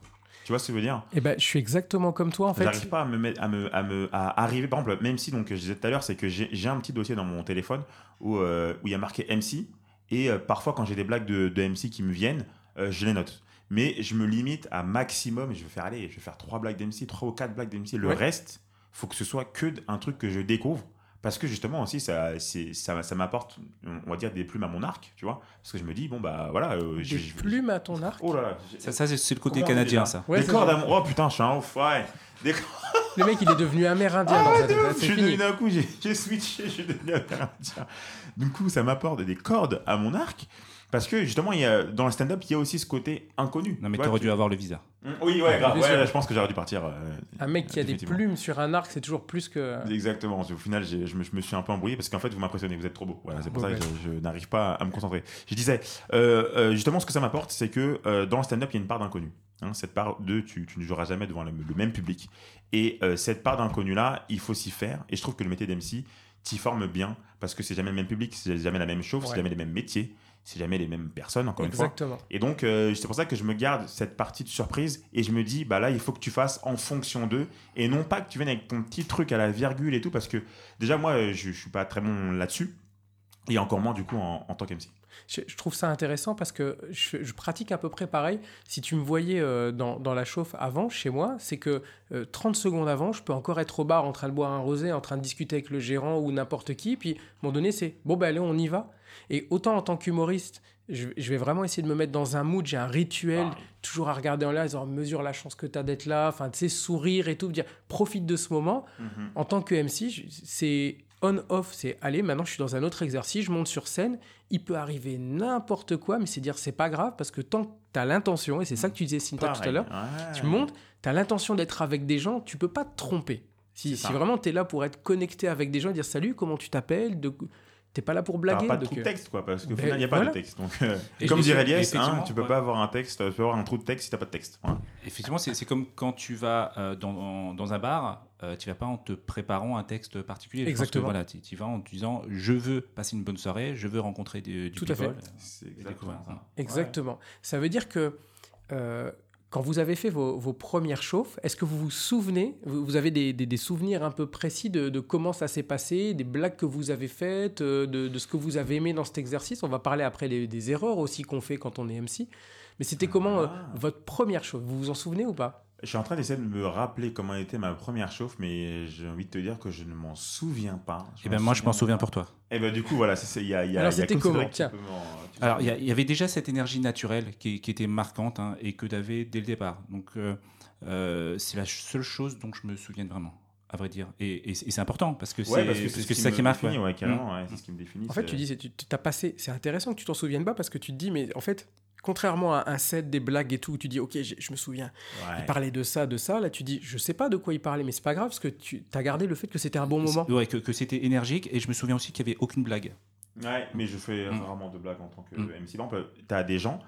Tu vois ce que je veux dire? Eh ben, je suis exactement comme toi en fait. J'arrive pas à me mettre, à me, à me, à arriver. Par exemple, même si donc je disais tout à l'heure, c'est que j'ai un petit dossier dans mon téléphone où où il y a marqué MC et parfois quand j'ai des blagues de, de MC qui me viennent, je les note. Mais je me limite à maximum. Je vais faire aller, je vais faire trois blagues d'MC, trois ou quatre blagues d'MC. Le Ouais. reste, faut que ce soit que un truc que je découvre. Parce que justement aussi, ça, ça, ça m'apporte, on va dire, des plumes à mon arc, tu vois. Parce que je me dis, bon, bah voilà. euh, Des je- plumes à ton arc. Oh là là. Ça, ça, c'est le côté canadien, ça. Ouais, des cordes à mon. Oh putain, je suis un ouf, ouais. Des Le mec, il est devenu amérindien dans sa tête. là, je devenu d'un coup, j'ai j'ai switché, je suis devenu amérindien. Du coup, ça m'apporte des cordes à mon arc. Parce que justement, il y a, dans le stand-up, il y a aussi ce côté inconnu. Non, mais Tu tu dû avoir le visa. Mm, Oui, ouais, grave. Ouais, je pense que j'aurais dû partir. euh, Un mec qui a des plumes sur un arc, c'est toujours plus que. Exactement. Au final, je me, je me suis un peu embrouillé parce qu'en fait, vous m'impressionnez. Vous êtes trop beau. Voilà, c'est pour ça que ben. je, je n'arrive pas à me concentrer. Je disais, euh, euh, justement, ce que ça m'apporte, c'est que euh, dans le stand-up, il y a une part d'inconnu. Hein, cette part de tu, tu ne joueras jamais devant le, le même public. Et euh, cette part d'inconnu-là, il faut s'y faire. Et je trouve que le métier d'MC t'y forme bien parce que c'est jamais le même public, c'est jamais la même chose, Ouais. c'est jamais les mêmes métiers, c'est jamais les mêmes personnes, encore une fois. Exactement. Et donc, euh, c'est pour ça que je me garde cette partie de surprise et je me dis, bah là, il faut que tu fasses en fonction d'eux et non pas que tu viennes avec ton petit truc à la virgule et tout, parce que déjà, moi, euh, je, je suis pas très bon là-dessus et encore moins du coup en, en tant qu'MC. Je, je trouve ça intéressant parce que je, je pratique à peu près pareil. Si tu me voyais euh, dans, dans la chauffe avant, chez moi, c'est que euh, 30 secondes avant, je peux encore être au bar en train de boire un rosé, en train de discuter avec le gérant ou n'importe qui. Puis, à un moment donné, c'est bon, ben allez, on y va. Et autant en tant qu'humoriste, je, je vais vraiment essayer de me mettre dans un mood, j'ai un rituel, Pareil. toujours à regarder en l'air, disant mesure la chance que tu as d'être là, enfin, tu sais, sourire et tout, dire profite de ce moment. En tant que MC, c'est on-off, c'est allez, maintenant je suis dans un autre exercice, je monte sur scène, il peut arriver n'importe quoi, mais c'est dire c'est pas grave parce que tant que tu as l'intention, et c'est ça que tu disais Cynthia tout à l'heure, Ouais. tu montes, tu as l'intention d'être avec des gens, tu peux pas te tromper. Si, si vraiment tu es là pour être connecté avec des gens, dire salut, comment tu t'appelles, de... t'es pas là pour T'as blaguer. pas de donc, trou de euh, texte, quoi, parce qu'au ben, final, il n'y a pas voilà. de texte. Donc, euh, Et comme dirait Lies, hein, tu peux ouais. pas avoir un texte, tu peux avoir un trou de texte si t'as pas de texte. Voilà. Effectivement, c'est c'est comme quand tu vas euh, dans, dans un bar, euh, tu vas pas en te préparant un texte particulier. Je pense que, Exactement. voilà, tu tu vas en te disant je veux passer une bonne soirée, je veux rencontrer du, du Tout à fait. people. C'est Et exactement ça. Exactement. Ça veut dire que euh, quand vous avez fait vos, vos premières chauffes, est-ce que vous vous souvenez, vous, vous avez des, des- des souvenirs un peu précis de, de comment ça s'est passé, des blagues que vous avez faites, euh, de, de ce que vous avez aimé dans cet exercice? On va parler après des, des erreurs aussi qu'on fait quand on est MC. Mais c'était comment euh, Ah. votre première chauffe? Vous vous en souvenez ou pas? Je suis en train d'essayer de me rappeler comment était ma première chauffe, mais j'ai envie de te dire que je ne m'en souviens pas. Et ben moi, je m'en souviens pour toi. Et ben du coup, voilà, il y a, y a, Alors, il y a c'était comment Tiens. Alors, il y, avait déjà cette énergie naturelle qui, qui était marquante hein, et que tu avais dès le départ. Donc, euh, euh, c'est la seule chose dont je me souviens vraiment, à vrai dire. Et, et c'est et c'est important parce que c'est Ouais, ce ça qui marque. ouais. ouais, carrément, ouais, c'est ce qui me définit. En fait, tu dis, tu as passé. C'est intéressant que tu t'en souviennes pas parce que tu te dis, mais en fait, contrairement à un set, des blagues et tout, où tu dis, ok, je me souviens. Ouais. Il parlait de ça, de ça. Là, tu dis, je sais pas de quoi il parlait, mais c'est pas grave parce que tu as gardé le fait que c'était un bon moment. Ouais, que, que c'était énergique et je me souviens aussi qu'il n'y avait aucune blague. Ouais, mais je fais Mm. rarement de blagues en tant que Mm. MC. Par exemple, tu as des gens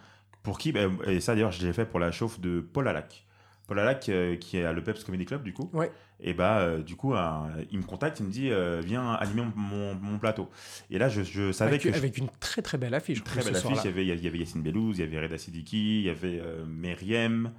pour qui, bah, et ça d'ailleurs, je l'ai fait pour la chauffe de Paul Alac. Paul Alac, euh, qui est à le Peps Comedy Club, du coup. Ouais. Et bah, euh, du coup, il me contacte, il me dit, euh, viens animer mon, mon- mon plateau. Et là, je, je savais Avec, que. avec une très très belle affiche. Très belle affiche. Il y, avait, il y avait Yacine Bellouz, il y avait Reda Sidiki, il y avait Meriem.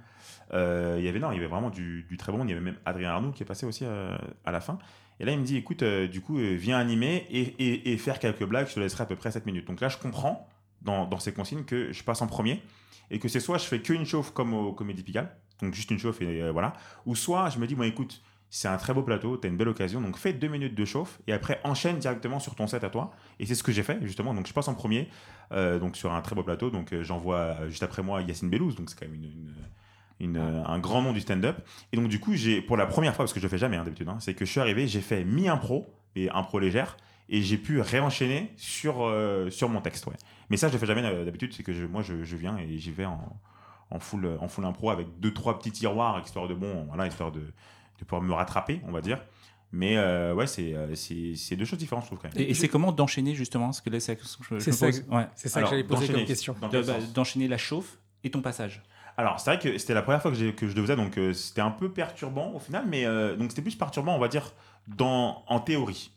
il y avait non, il y avait vraiment du, du très bon. Il y avait même Adrien Arnoux qui est passé aussi à la fin. Et là, il me dit, écoute, du coup, viens animer et, et- et faire quelques blagues. Je te laisserai à peu près 7 minutes. Donc là, je comprends dans, ces consignes que je passe en premier et que c'est soit je fais qu'une chauffe comme au Comédie Pigalle, donc juste une chauffe et euh, voilà, ou soit je me dis, bon, écoute, c'est un très beau plateau, tu as une belle occasion, donc fais deux minutes de chauffe et après enchaîne directement sur ton set à toi. Et c'est ce que j'ai fait justement. Donc je passe en premier, euh, donc sur un très beau plateau. Donc euh, j'envoie juste après moi Yacine Bellouz, donc c'est quand même une, un grand nom du stand-up. Et donc du coup, j'ai pour la première fois, parce que je le fais jamais hein, d'habitude, hein, c'est que je suis arrivé, j'ai fait mi-impro et impro légère. Et j'ai pu réenchaîner sur, sur mon texte. Mais ça, je le fais jamais d'habitude. C'est que je, moi, je, je viens et j'y vais en, en, full, en full impro avec deux, trois petits tiroirs, histoire de, bon, voilà, histoire de, de pouvoir me rattraper, on va dire. Mais euh, ouais, c'est euh, c'est c'est deux choses différentes, je trouve quand même. Et, et c'est comment d'enchaîner justement Parce que là, c'est ça Ouais. C'est ça Alors, que j'allais poser comme question. Bah, D'enchaîner la chauffe et ton passage. Alors, c'est vrai que c'était la première fois que, j'ai- que je le faisais, donc euh, c'était un peu perturbant au final, mais euh, donc c'était plus perturbant, on va dire, dans, en théorie.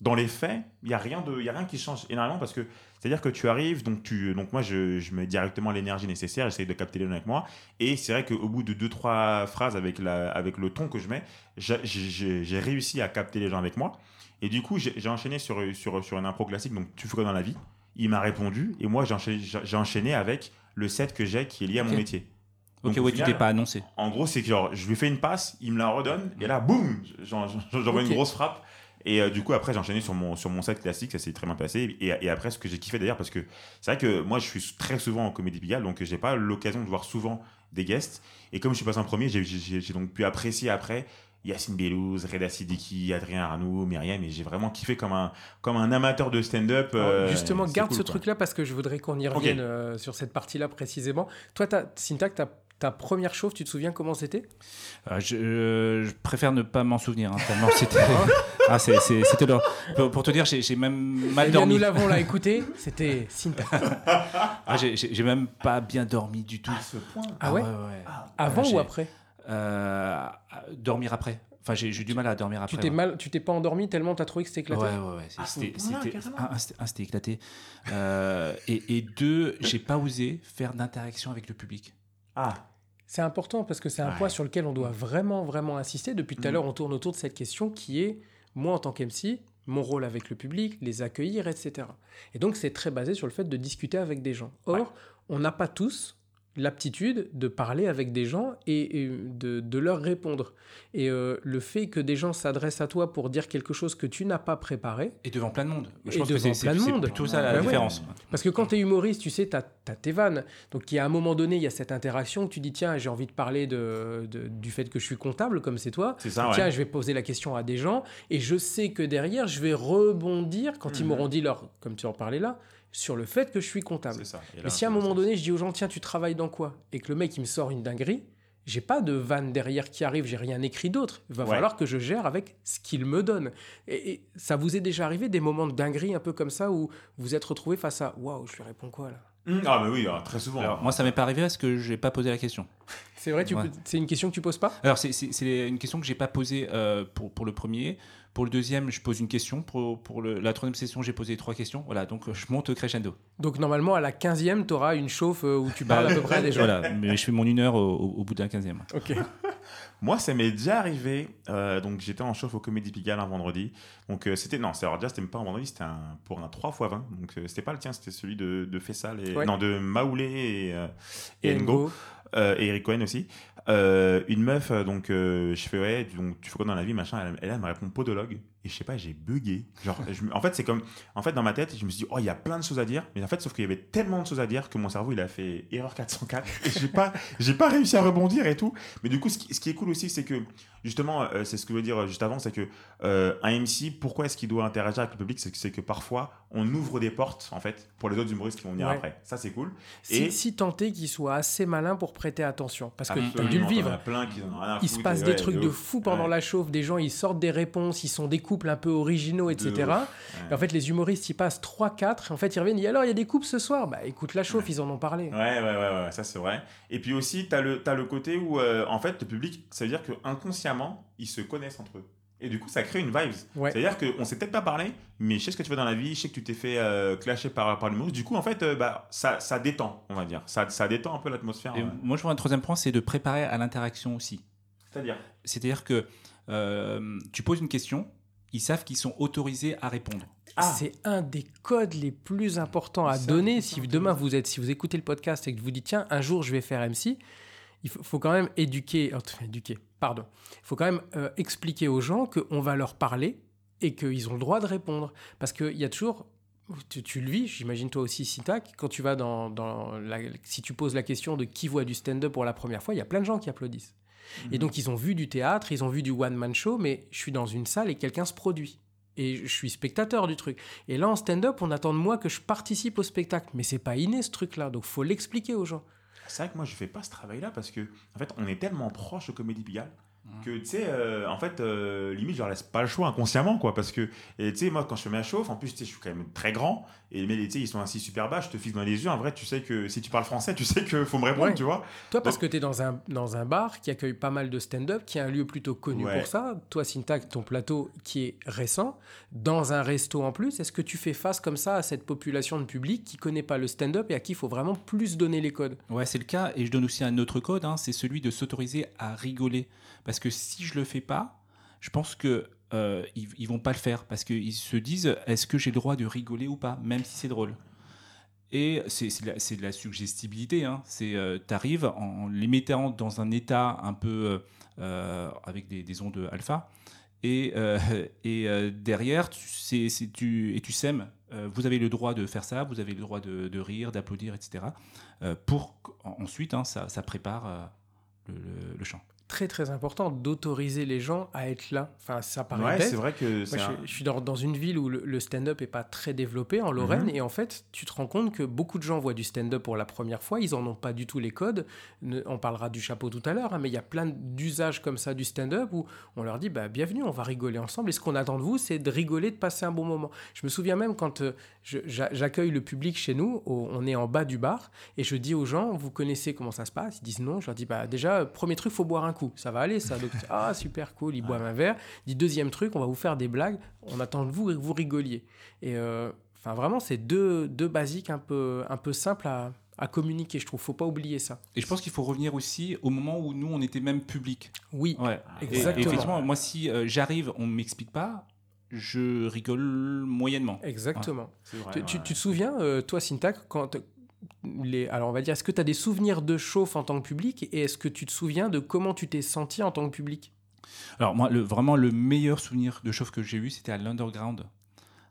Dans les faits, il n'y a, rien de- il y a rien qui change énormément parce que c'est-à-dire que tu arrives, donc, tu, donc moi je, je mets directement l'énergie nécessaire, j'essaye de capter les gens avec moi, et c'est vrai qu'au bout de deux trois phrases avec, la, avec le ton que je mets, j'ai- réussi à capter les gens avec moi, et du coup j'ai enchaîné sur, sur, sur une impro classique, donc tu fais quoi dans la vie Il m'a répondu, et moi j'ai enchaîné, avec le set que j'ai qui est lié à mon métier. Ok, Donc, ouais, tu final, t'es pas annoncé. en gros, c'est que genre, je lui fais une passe, il me la redonne, et là, boum, j'en- j'en- j'envoie une grosse frappe. Et euh, du coup, après, j'ai enchaîné sur mon, sur mon set classique, ça s'est très bien passé. Et, et après, ce que j'ai kiffé d'ailleurs, parce que c'est vrai que moi, je suis très souvent en comédie Pigalle, donc j'ai pas l'occasion de voir souvent des guests. Et comme je suis passé en premier, j'ai- donc pu apprécier après Yacine Bellouz, Reda Siddiqui, Adrien Arnoux, Myriam, et j'ai vraiment kiffé comme un, comme un amateur de stand-up. euh, Justement, garde cool, ce truc-là parce que je voudrais qu'on y revienne euh, sur cette partie-là précisément. Toi, t'as- Syntax, ta, ta première chauffe, tu te souviens comment c'était? Euh, je, euh, je préfère ne pas m'en souvenir. hein, tellement c'était. Ah, c'est- c'est- c'était l'horreur. Pour, pour te dire, j'ai j'ai même mal Eh bien, dormi. nous l'avons là écouté, c'était Syntax. Ah, j'ai- j'ai j'ai même pas bien dormi du tout. À ce point. Ah ouais Avant j'ai- ou après Euh, dormir après. Enfin, j'ai j'ai eu du mal à dormir après. Tu t'es ouais. mal, tu t'es pas endormi tellement t'as trouvé que c'était éclaté Ouais, ouais, ouais. ce C'était un, un, c'était- éclaté. Euh, et, et deux, j'ai pas osé faire d'interaction avec le public. Ah, C'est important parce que c'est un Ouais. point sur lequel on doit vraiment, vraiment insister. Depuis tout à Mm. l'heure, on tourne autour de cette question qui est, moi en tant qu'MC, mon rôle avec le public, les accueillir, etc. Et donc, c'est très basé sur le fait de discuter avec des gens. Or, Ouais. on n'a pas tous l'aptitude de parler avec des gens et, et de, de leur répondre. Et euh, le fait que des gens s'adressent à toi pour dire quelque chose que tu n'as pas préparé, Et devant plein de monde. Je Et pense que devant c'est plein de c'est- c'est monde. plutôt ça la Bah ouais. différence. Parce que quand tu es humoriste, tu sais, tu as, tes vannes. Donc, il y a un moment donné, il y a cette interaction où tu dis tiens, j'ai envie de parler de, de- du fait que je suis comptable, comme c'est toi. c'est ça, ouais. Tiens, je vais poser la question à des gens et je sais que derrière, je vais rebondir quand ils Mhm. m'auront dit leur, comme tu en parlais là, sur le fait que je suis comptable. Ça. Là, Mais si à un moment donné, je dis aux gens tiens, tu travailles dans quoi? Et que le mec il me sort une dinguerie, j'ai pas de vanne derrière qui arrive, j'ai rien écrit d'autre. Il va Ouais. falloir que je gère avec ce qu'il me donne. Et, et ça vous est déjà arrivé des moments de dinguerie un peu comme ça où vous êtes retrouvé face à waouh, je lui réponds quoi là? Hum, Ah, mais oui, alors, très souvent. Alors, moi, ça m'est pas arrivé parce que j'ai pas posé la question. C'est vrai, Ouais. c'est une question que tu poses pas? Alors, c'est une question que j'ai pas posée euh, pour, pour le premier. Pour le deuxième, je pose une question. Pour, pour le- la troisième session, j'ai posé trois questions. Voilà, donc je monte crescendo. Donc normalement à la 15e, tu auras une chauffe euh, où tu parles à peu près à des gens. Voilà, mais je fais mon une heure au, au- au bout d'un quinzième. Ok. Moi, ça m'est déjà arrivé. euh, donc, j'étais en chauffe au Comédie Pigalle un vendredi. Donc, euh, c'était. Non, c'est alors déjà, c'était même pas un vendredi, c'était un, pour un 3x20. Donc, euh, c'était pas le tien, c'était celui de, de Fessal et. Ouais. Non, de Maoulé et, euh, et Et Ngo. Ngo. Euh, et Eric Cohen aussi. Euh, une meuf, euh, donc euh, je fais ouais, donc, tu fais quoi dans la vie, machin? Elle, elle, elle me répond podologue. Et je sais pas, j'ai bugué. Genre, je en fait, c'est comme. En fait, dans ma tête, je me suis dit, oh, il y a plein de choses à dire. Mais en fait, sauf qu'il y avait tellement de choses à dire que mon cerveau, il a fait erreur 404. Et j'ai pas, j'ai pas réussi à rebondir et tout. Mais du coup, ce qui, ce qui est cool aussi, c'est que, justement, euh, c'est ce que je veux dire juste avant, c'est que euh, un MC, pourquoi est-ce qu'il doit interagir avec le public? C'est que, c'est que parfois, on ouvre des portes, en fait, pour les autres humoristes qui vont venir Ouais. après. Ça, c'est cool. Si, Et- si est qu'il soit assez malin pour prêter attention. Parce que tu as Absolument, dû le vivre. plein qui Il se passe des ouais, trucs de ouf. fou pendant Ouais. la chauffe. Des gens, ils sortent des réponses, ils sont des couples un peu originaux, etc. Et en fait, les humoristes, ils passent 3-4. En fait, ils reviennent, disent alors, il y a des couples ce soir? Bah écoute la chauffe, ils en ont parlé. Ouais, ouais, ouais, ouais, ça c'est vrai. Et puis aussi, tu as le, t'as le côté où, euh, en fait, le public, ça veut dire que inconsciemment, ils se connaissent entre eux. Et du coup, ça crée une vibes. Ouais. C'est-à-dire qu'on s'est peut-être pas parlé, mais je sais ce que tu fais dans la vie, je sais que tu t'es fait euh, clasher par, par l'humour. Du coup, en fait, euh, bah, ça, ça détend, on va dire. Ça, ça détend un peu l'atmosphère. Et ouais. moi, je vois un troisième point, c'est de préparer à l'interaction aussi. C'est-à-dire? C'est-à-dire que euh, tu poses une question, ils savent qu'ils sont autorisés à répondre. Ah. C'est un des codes les plus importants à Ça, donner. Si demain vous êtes, si vous écoutez le podcast et que vous dites tiens un jour je vais faire MC, il faut, faut quand même éduquer, euh, éduquer, pardon. Il faut quand même euh, expliquer aux gens qu'on va leur parler et qu'ils ont le droit de répondre. Parce qu'il y a toujours, tu, tu le vis, j'imagine toi aussi, Sintac, quand tu vas dans, dans la, si tu poses la question de qui voit du stand-up pour la première fois, il y a plein de gens qui applaudissent. Et donc ils ont vu du théâtre, ils ont vu du one-man show, mais je suis dans une salle et quelqu'un se produit. Et je suis spectateur du truc. Et là, en stand-up, on attend de moi que je participe au spectacle. Mais c'est pas inné ce truc-là, donc faut l'expliquer aux gens. C'est vrai que moi, je fais pas ce travail-là parce que, en fait, on est tellement proche au Comédie Pigalle que, tu sais, euh, en fait, euh, limite, je leur laisse pas le choix inconsciemment, quoi. Parce que, tu sais, moi, quand je fais ma chauffe, en plus, tu sais, je suis quand même très grand. Et mais, tu sais, ils sont assis super bas, je te fixe dans les yeux. En vrai, tu sais que si tu parles français, tu sais qu'il faut me répondre, Ouais. tu vois. Toi, parce que tu es dans un, dans un bar qui accueille pas mal de stand-up, qui est un lieu plutôt connu Ouais. pour ça. Toi, Syntax, ton plateau qui est récent, dans un resto en plus, est-ce que tu fais face comme ça à cette population de public qui connaît pas le stand-up et à qui il faut vraiment plus donner les codes? Ouais, c'est le cas. Et je donne aussi un autre code, hein, c'est celui de s'autoriser à rigoler. Parce que si je le fais pas, je pense que euh, ils, vont pas le faire parce qu'ils se disent est-ce que j'ai le droit de rigoler ou pas, même si c'est drôle? Et c'est de, la- suggestibilité. Hein. C'est euh, t'arrives en, les mettant dans un état un peu euh, avec des, des ondes alpha. Et, euh, et euh, derrière, tu, et tu sèmes. euh, vous avez le droit de faire ça, vous avez le droit de, rire, d'applaudir, etc. euh, pour ensuite, hein, ça, prépare euh, le chant. Très très important d'autoriser les gens à être là. Enfin, ça paraît Ouais, c'est vrai que Moi, je, suis dans, dans une ville où le, le stand-up est pas très développé en Lorraine Mhm. et en fait tu te rends compte que beaucoup de gens voient du stand-up pour la première fois, ils en ont pas du tout les codes. Ne- on parlera du chapeau tout à l'heure, hein, mais il y a plein d'usages comme ça du stand-up où on leur dit bah, bienvenue, on va rigoler ensemble et ce qu'on attend de vous c'est de rigoler, de passer un bon moment. Je me souviens même quand euh, j'accueille le public chez nous, au- on est en bas du bar et je dis aux gens vous connaissez comment ça se passe? Ils disent non, je leur dis bah déjà premier truc faut boire un coup, ça va aller ça. Donc ah super cool, ils boivent un verre. Dit deuxième truc, on va vous faire des blagues, on attend de vous que vous rigoliez. Et euh, enfin vraiment, c'est deux, deux basiques un peu, un peu simples à, à communiquer, je trouve. Faut pas oublier ça. Et je pense qu'il faut revenir aussi au moment où nous, on était même public. Oui, Ouais. Exactement. Et, effectivement, moi, si euh, j'arrive, on ne m'explique pas, je rigole moyennement. exactement. vrai, Tu, tu te souviens, euh, toi, Syntac, quand les, alors on va dire, est-ce que tu as des souvenirs de chauffe en tant que public et est-ce que tu te souviens de comment tu t'es senti en tant que public? Alors moi, le, vraiment, le meilleur souvenir de chauffe que j'ai eu, c'était à l'Underground,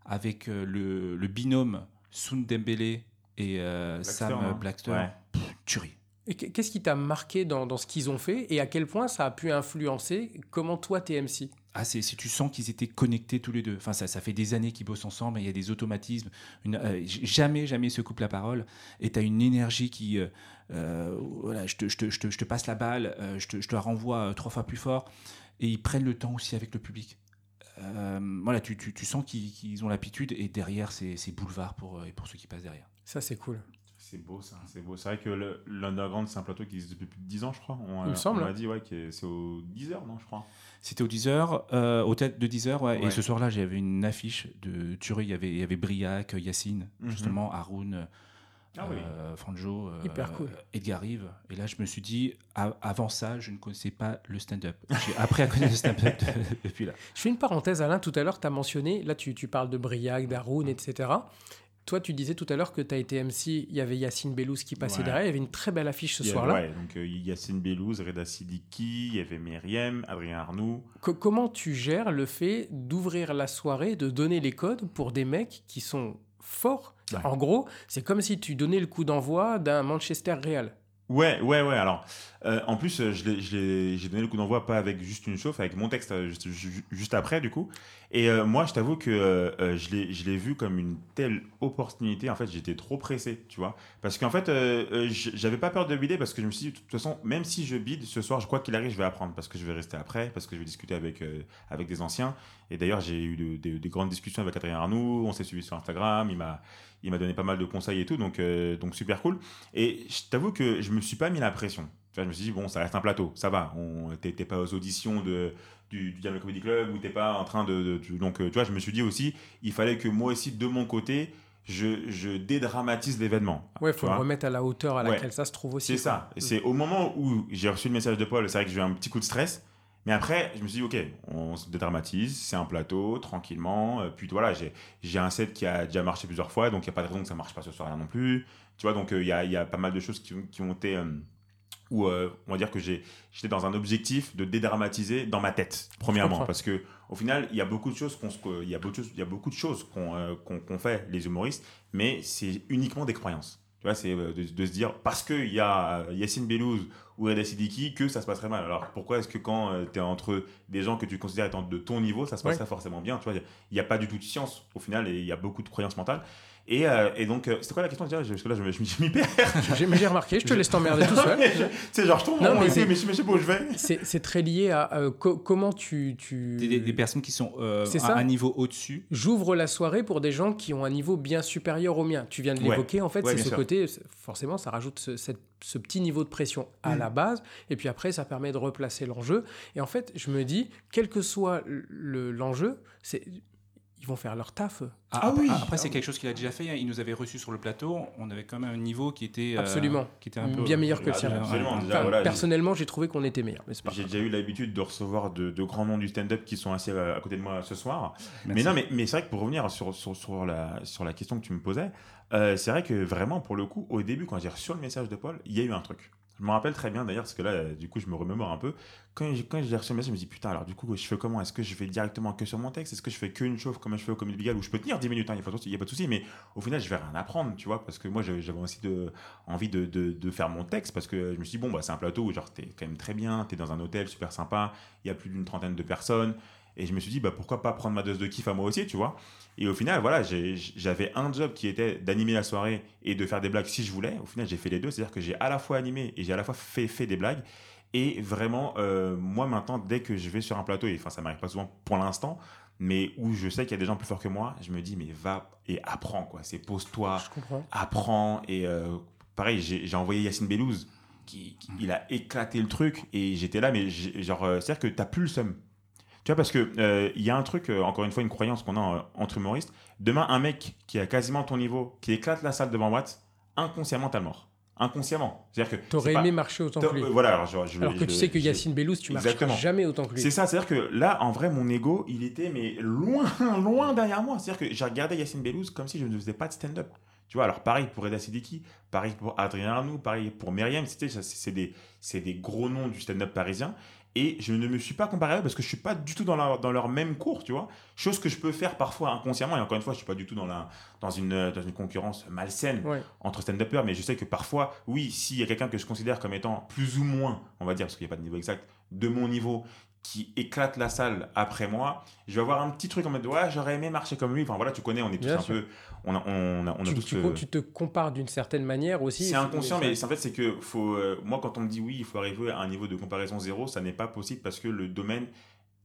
avec euh, le, le binôme Soun Dembélé et euh, Blackstone, Sam hein. Blackstone. Ouais. Pff, tuerie. Et qu- Qu'est-ce qui t'a marqué dans, dans ce qu'ils ont fait et à quel point ça a pu influencer comment toi t'es MC Ah, c'est, tu sens qu'ils étaient connectés tous les deux. Enfin, ça, ça fait des années qu'ils bossent ensemble. et Il y a des automatismes. Euh, jamais, jamais ils se coupent la parole. Et tu as une énergie qui. euh, euh, voilà, je te, je, te, je, te, je te passe la balle, je, te, je te la renvoie trois fois plus fort. Et ils prennent le temps aussi avec le public. Voilà, tu, tu, tu sens qu'ils, ont l'habitude. Et derrière, c'est, boulevard pour, pour ceux qui passent derrière. Ça, c'est cool. C'est beau ça, c'est beau. C'est vrai que l'Underground, c'est un plateau qui existe depuis plus de 10 ans, je crois. On, Il me euh, semble, On m'a dit ouais, que c'est au 10 heures, non, je crois. C'était au 10h, euh, au tête de 10h, ouais, Ouais. et ce soir-là, j'avais une affiche de tuerie. Il y avait, il y avait Briac, Yacine, Mhm. justement, Haroun, Ah oui. euh, Franjo, euh, Hyper cool. Edgar Rive. Et là, je me suis dit, avant ça, je ne connaissais pas le stand-up. J'ai appris à connaître le stand-up de- depuis là. Je fais une parenthèse, Alain. Tout à l'heure, tu as mentionné, là, tu, tu parles de Briac, d'Haroun, etc. Toi, tu disais tout à l'heure que tu as été MC, il y avait Yacine Bellous qui passait Ouais. derrière, il y avait une très belle affiche ce soir-là. Ouais, donc euh, Yacine Bellouz, Reda Sidiki, il y avait Myriam, Adrien Arnoux. Co- comment tu gères le fait d'ouvrir la soirée, de donner les codes pour des mecs qui sont forts? Ouais. En gros, c'est comme si tu donnais le coup d'envoi d'un Manchester Real. Ouais, ouais, ouais. Alors, euh, en plus, euh, j'ai donné le coup d'envoi pas avec juste une chauffe, avec mon texte euh, juste, ju- juste après, du coup. Et moi, je t'avoue que euh, je l'ai vu comme une telle opportunité. En fait, j'étais trop pressé, tu vois. Parce qu'en fait, j'avais pas peur de bider parce que je me suis dit, de toute façon, même si je bide ce soir, je crois qu'il arrive, je vais apprendre parce que je vais rester après, parce que je vais discuter avec, avec des anciens. Et d'ailleurs, j'ai eu de- de- des grandes discussions avec Adrien Arnoux. On s'est suivi sur Instagram. Il m'a il m'a donné pas mal de conseils et tout, donc, donc super cool. Et je t'avoue que je me suis pas mis la pression. Je me suis dit, bon, ça reste un plateau, ça va. On- T'es pas aux auditions de, du, du Diamond Comedy Club ou t'es pas en train de. donc, euh, tu vois, je me suis dit aussi, il fallait que moi aussi, de mon côté, je, je dédramatise l'événement. Ouais, Tu faut le remettre à la hauteur à Ouais. laquelle ça se trouve aussi. C'est ça. Et c'est au moment où j'ai reçu le message de Paul, c'est vrai que j'ai eu un petit coup de stress. Mais après, je me suis dit, ok, on se dédramatise, c'est un plateau, tranquillement. Euh, Puis voilà, j'ai j'ai un set qui a déjà marché plusieurs fois, donc il n'y a pas de raison que ça marche pas ce soir-là non plus. Tu vois, donc euh, il y, a, il y a pas mal de choses qui, ont- qui ont été. euh, où euh, on va dire que j'étais dans un objectif de dédramatiser dans ma tête, premièrement. Parce que au final, il y a beaucoup de choses qu'on il y a beaucoup de choses, il y a beaucoup de choses qu'on euh, fait, les humoristes, mais c'est uniquement des croyances. Tu vois, c'est euh, de, de se dire parce qu'il y a euh, Yacine Bellouz ou Reda Sidiki que ça se passerait mal. Alors pourquoi est-ce que quand tu es entre des gens que tu considères étant de ton niveau, ça se Ouais. passerait forcément bien? Tu vois, il n'y a pas du tout de science au final et il y a beaucoup de croyances mentales. Et, euh, et donc, euh, c'était quoi la question déjà? Parce que là, je, m'y perds. J'ai mais j'ai remarqué, je te laisse t'emmerder tout seul. C'est genre, je tombe Non, mais mais je mais je sais pas où je vais. C'est très lié à euh, co- comment tu. tu... Des, des- des personnes qui sont euh, à un niveau au-dessus. J'ouvre la soirée pour des gens qui ont un niveau bien supérieur au mien. Tu viens de Ouais. l'évoquer, en fait, Ouais, c'est ce sûr. côté, forcément, ça rajoute ce, cette- ce petit niveau de pression à Mm. la base, et puis après, ça permet de replacer l'enjeu. Et en fait, je me dis, quel que soit le- l'enjeu, c'est ils vont faire leur taf. Ah après, oui. après, c'est quelque chose qu'il a déjà fait. hein. Il nous avait reçus sur le plateau. On avait quand même un niveau qui était euh, Absolument. qui était un peu Bien meilleur que le Ah, déjà, Enfin, voilà, personnellement, j'ai trouvé qu'on était meilleur, J'ai déjà eu l'habitude de recevoir de, de grands noms du stand-up qui sont assis à, à côté de moi ce soir. Merci. Mais non, mais, mais c'est vrai que pour revenir sur, sur, sur, la, sur la question que tu me posais, euh, c'est vrai que vraiment, pour le coup, au début, quand j'ai reçu le message de Paul, il y a eu un truc. Je me rappelle très bien d'ailleurs, parce que là, du coup, je me remémore un peu. Quand j'ai quand j'ai reçu le message, je me dis putain, alors du coup, je fais comment? Est-ce que je fais directement que sur mon texte? Est-ce que je fais qu'une chauffe comme je fais au Comédie Bigal où je peux tenir 10 minutes, il n'y a, pas de- souci, mais au final, je vais rien apprendre, tu vois, parce que moi, j'avais aussi envie de faire mon texte, parce que je me suis dit, bon, bah, c'est un plateau où genre, t'es quand même très bien, t'es dans un hôtel super sympa, il y a plus d'une trentaine de personnes. Et je me suis dit, bah, pourquoi pas prendre ma dose de kiff à moi aussi, tu vois Et au final, voilà, j'avais un job qui était d'animer la soirée et de faire des blagues si je voulais. Au final, j'ai fait les deux, c'est-à-dire que j'ai à la fois animé et j'ai à la fois fait, fait des blagues. Et vraiment, euh, moi maintenant, dès que je vais sur un plateau, et enfin ça m'arrive pas souvent pour l'instant, mais où je sais qu'il y a des gens plus forts que moi, je me dis, mais va et apprends, quoi. C'est pose-toi, apprends. Et euh, pareil, j'ai envoyé Yacine Bellouz, qui, qui- il a éclaté le truc, et j'étais là, mais genre, euh, c'est-à-dire que t'as plus le seum. Tu vois, parce que euh, il y a un truc, euh, encore une fois, une croyance qu'on a euh, entre humoristes. Demain, un mec qui a quasiment ton niveau, qui éclate la salle devant Watt, inconsciemment, t'as le mort. Inconsciemment. C'est-dire que. T'aurais pas- aimé marcher autant que lui. Voilà, alors, genre, je- Alors que je- tu sais que je- Yacine Bellouz, tu Exactement. jamais autant que lui. c'est ça, c'est-à-dire que là, en vrai, mon ego, il était mais loin, loin derrière moi. C'est-à-dire que j'ai regardé Yacine Bellouz comme si je ne faisais pas de stand-up. Tu vois, alors pareil pour Reda Siddiqui, pareil pour Adrien Arnoux, pareil pour Myriam, c'est des, c'est des gros noms du stand-up parisien. Et je ne me suis pas comparé à eux parce que je suis pas du tout dans leur, dans leur même cours, tu vois. Chose que je peux faire parfois inconsciemment. Et encore une fois, je suis pas du tout dans, la, dans, une, dans une concurrence malsaine Ouais. entre stand-uppers, mais je sais que parfois, oui, s'il y a quelqu'un que je considère comme étant plus ou moins, on va dire, parce qu'il n'y a pas de niveau exact, de mon niveau, qui éclate la salle après moi, je vais avoir un petit truc en mode, ouais, j'aurais aimé marcher comme lui. Enfin voilà, tu connais, on est tous Bien un sûr. peu, on a, on a, on a tu, tous tu- te compares d'une certaine manière aussi. c'est inconscient, mais en fait, c'est que faut, euh, moi, quand on me dit oui, il faut arriver à un niveau de comparaison zéro, ça n'est pas possible parce que le domaine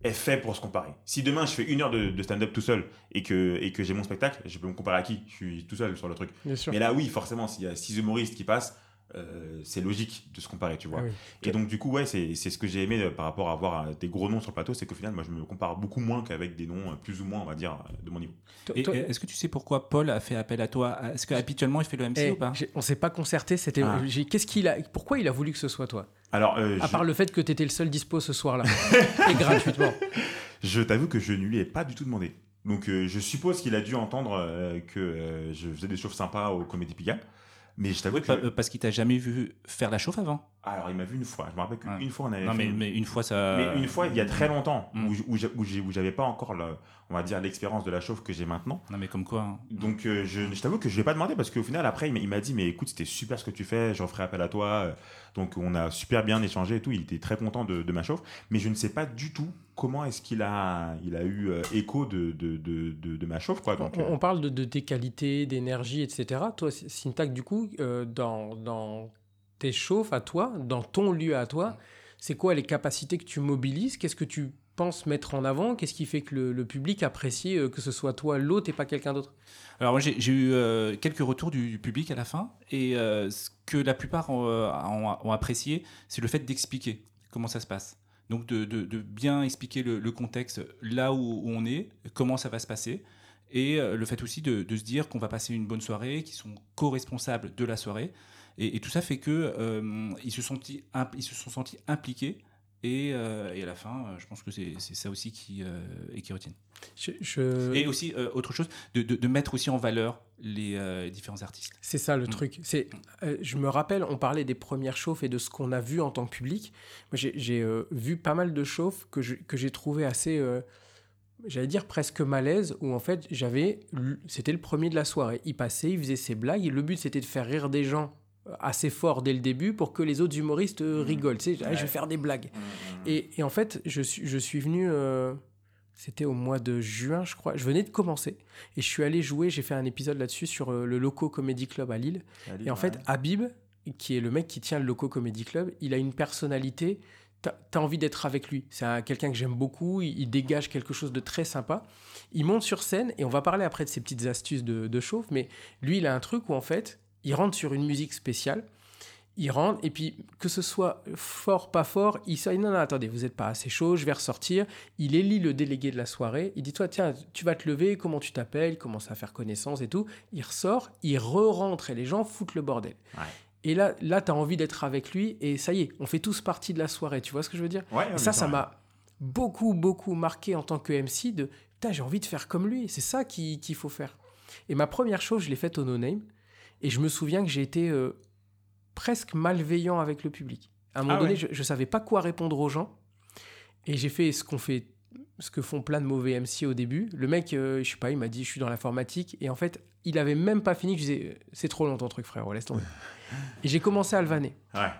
est fait pour se comparer. Si demain je fais une heure de, de stand-up tout seul et que, et que j'ai mon spectacle, je peux me comparer à qui? Je suis tout seul sur le truc. Mais là, oui, forcément, s'il y a six humoristes qui passent, euh, c'est logique de se comparer, tu vois. Ah oui. Et donc, du coup, ouais, c'est c'est ce que j'ai aimé euh, par rapport à avoir euh, des gros noms sur le plateau, c'est qu'au final, moi, je me compare beaucoup moins qu'avec des noms euh, plus ou moins, on va dire, euh, de mon niveau. Est-ce que tu sais pourquoi Paul a fait appel à toi? Est-ce qu'habituellement il fait le MC Eh, ou pas? on s'est pas concerté. C'était. Ah. Qu'est-ce qu'il a Pourquoi il a voulu que ce soit toi? Alors, euh, À je, part le fait que tu étais le seul dispo ce soir-là et gratuitement. je t'avoue que je ne lui ai pas du tout demandé. Donc, euh, je suppose qu'il a dû entendre euh, que euh, je faisais des choses sympas au Comédie Pigalle. Mais je t'avoue que. Euh, Parce qu'il t'a jamais vu faire la chauffe avant. Alors, il m'a vu une fois. Je me rappelle qu'une Ouais. fois, on avait Non, fait mais, une- mais une fois ça. Mais une fois, il y a très longtemps, Mm. où, où, j'ai- où j'ai- où j'avais pas encore, le- on va dire, l'expérience de la chauffe que j'ai maintenant. Non, mais comme quoi. hein. Donc, euh, je, je t'avoue que je lui ai pas demandé parce qu'au final, après, il m'a- il m'a dit, mais écoute, c'était super ce que tu fais, j'en ferai appel à toi. Euh, Donc, on a super bien échangé et tout. Il était très content de, de ma chauffe. Mais je ne sais pas du tout comment est-ce qu'il a, il a eu euh, écho de, de, de, de, de ma chauffe, quoi. Donc, on, on parle de, de tes qualités, d'énergie, etc. Toi, Syntax, du coup, euh, dans, dans tes chauffes à toi, dans ton lieu à toi, c'est quoi les capacités que tu mobilises? Qu'est-ce que tu penses mettre en avant? Qu'est-ce qui fait que le, public apprécie euh, que ce soit toi l'autre et pas quelqu'un d'autre? Alors moi j'ai eu euh, quelques retours du, public à la fin et euh, ce que la plupart ont, apprécié, c'est le fait d'expliquer comment ça se passe. Donc de, bien expliquer le, contexte là où, on est, comment ça va se passer et le fait aussi de, de se dire qu'on va passer une bonne soirée, qu'ils sont co-responsables de la soirée et, et tout ça fait que euh, ils, se sont, ils se sont sentis impliqués et, euh, et à la fin, euh, je pense que c'est c'est ça aussi qui, et qui retiennent. Je- je- Et aussi, euh, autre chose, de, de- de mettre aussi en valeur les euh, différents artistes. C'est ça le Mm. truc. C'est, euh, je me rappelle, on parlait des premières chauffes et de ce qu'on a vu en tant que public. Moi, j'ai, j'ai, vu pas mal de chauffes que, je- que j'ai trouvé assez, j'allais dire presque malaise, où en fait j'avais, c'était le premier de la soirée. Il passait, il faisait ses blagues. Et le but c'était de faire rire des gens assez fort dès le début pour que les autres humoristes euh, rigolent. Tu sais, Ah, je vais faire des blagues. Et, et en fait, je suis, je suis venu. euh, c'était au mois de juin, je crois. Je venais de commencer. Et je suis allé jouer. J'ai fait un épisode là-dessus sur euh, le Loco Comedy Club à Lille. Et en fait, Habib, qui est le mec qui tient le Loco Comedy Club, il a une personnalité. T'as as envie d'être avec lui. C'est un- quelqu'un que j'aime beaucoup. Il, il dégage quelque chose de très sympa. Il monte sur scène et on va parler après de ses petites astuces de, de chauffe. Mais lui, il a un truc où en fait, il rentre sur une musique spéciale. Il rentre et puis que ce soit fort, pas fort, il sort. Non, non, attendez, vous n'êtes pas assez chaud, je vais ressortir. Il élit le délégué de la soirée. Il dit Toi, tiens, tu vas te lever, comment tu t'appelles, commence à faire connaissance et tout. Il ressort, il re-rentre et les gens foutent le bordel. Ouais. Et là, là tu as envie d'être avec lui et ça y est, on fait tous partie de la soirée. Tu vois ce que je veux dire? Ouais, ça, ça m'a beaucoup, beaucoup marqué en tant que MC de putain, j'ai envie de faire comme lui. C'est ça qui- qu'il faut faire. Et ma première chose, je l'ai faite au No Name. Et je me souviens que j'ai été euh, presque malveillant avec le public. À un moment Ah donné, ouais. je, je savais pas quoi répondre aux gens. Et j'ai fait ce qu'on fait, ce que font plein de mauvais MC au début. Le mec, euh, je sais pas, il m'a dit, je suis dans l'informatique. Et en fait, il avait même pas fini. Je disais, c'est trop long ton truc, frère, laisse tomber. et j'ai commencé à le vanner. Ouais.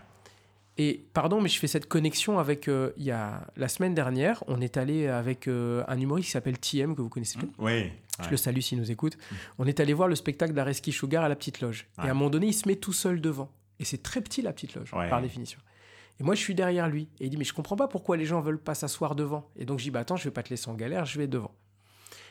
Et pardon, mais je fais cette connexion avec. euh, il y a la semaine dernière, on est allé avec euh, un humoriste qui s'appelle TM, que vous connaissez peut-être. Oui. Je le salue s'il nous écoute. On est allé voir le spectacle d'Areski Sugar à la petite loge. Ouais. Et à un moment donné, il se met tout seul devant. Et c'est très petit la petite loge, Ouais. par définition. Et moi, je suis derrière lui. Et il dit Mais je comprends pas pourquoi les gens veulent pas s'asseoir devant. Et donc, je dis Bah attends, je vais pas te laisser en galère, je vais devant.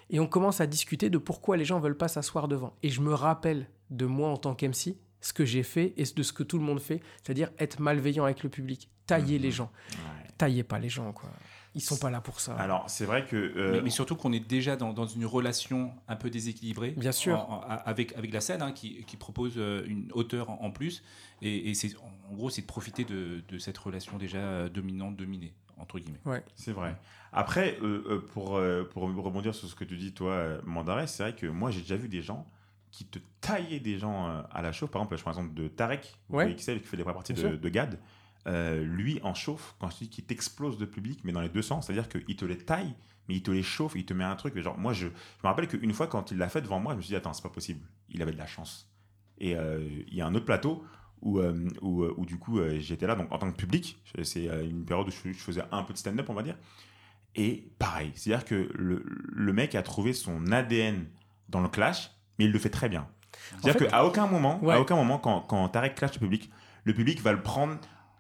Et on commence à discuter de pourquoi les gens veulent pas s'asseoir devant. Et je me rappelle de moi en tant qu'MC, ce que j'ai fait et de ce que tout le monde fait, c'est-à-dire être malveillant avec le public, tailler les gens. Ouais. Taillez pas les gens, quoi. Ils sont pas là pour ça. Alors, c'est vrai que. euh, Mais, mais surtout qu'on est déjà dans, dans une relation un peu déséquilibrée. Bien sûr. en- en- avec, avec la scène hein, qui, qui propose euh, une hauteur en, en plus. Et, et c'est, en gros, c'est de profiter de, de cette relation déjà euh, dominante-dominée, entre guillemets. C'est vrai. Après, euh, pour, euh, pour rebondir sur ce que tu dis, toi, Mandarin, c'est vrai que moi, j'ai déjà vu des gens qui te taillaient des gens euh, à la chauffe. Par exemple, je prends l'exemple de Tarek, Ouais. voyez qui fait les premières parties de, GAD. Euh, lui, en chauffe, quand je dis qu'il t'explose de public, mais dans les deux sens, c'est-à-dire qu'il te les taille, mais il te les chauffe, il te met un truc. Genre, moi, je, je me rappelle qu'une fois, quand il l'a fait devant moi, je me suis dit, attends, c'est pas possible. Il avait de la chance. Et euh, il y a un autre plateau où, euh, où, où, du coup, j'étais là donc, en tant que public. C'est une période où je, je faisais un peu de stand-up, on va dire. Et pareil, c'est-à-dire que le, le mec a trouvé son ADN dans le clash, mais il le fait très bien. C'est-à-dire qu'à aucun moment, Ouais. à aucun moment quand, quand Tarek clash le public, le public va le prendre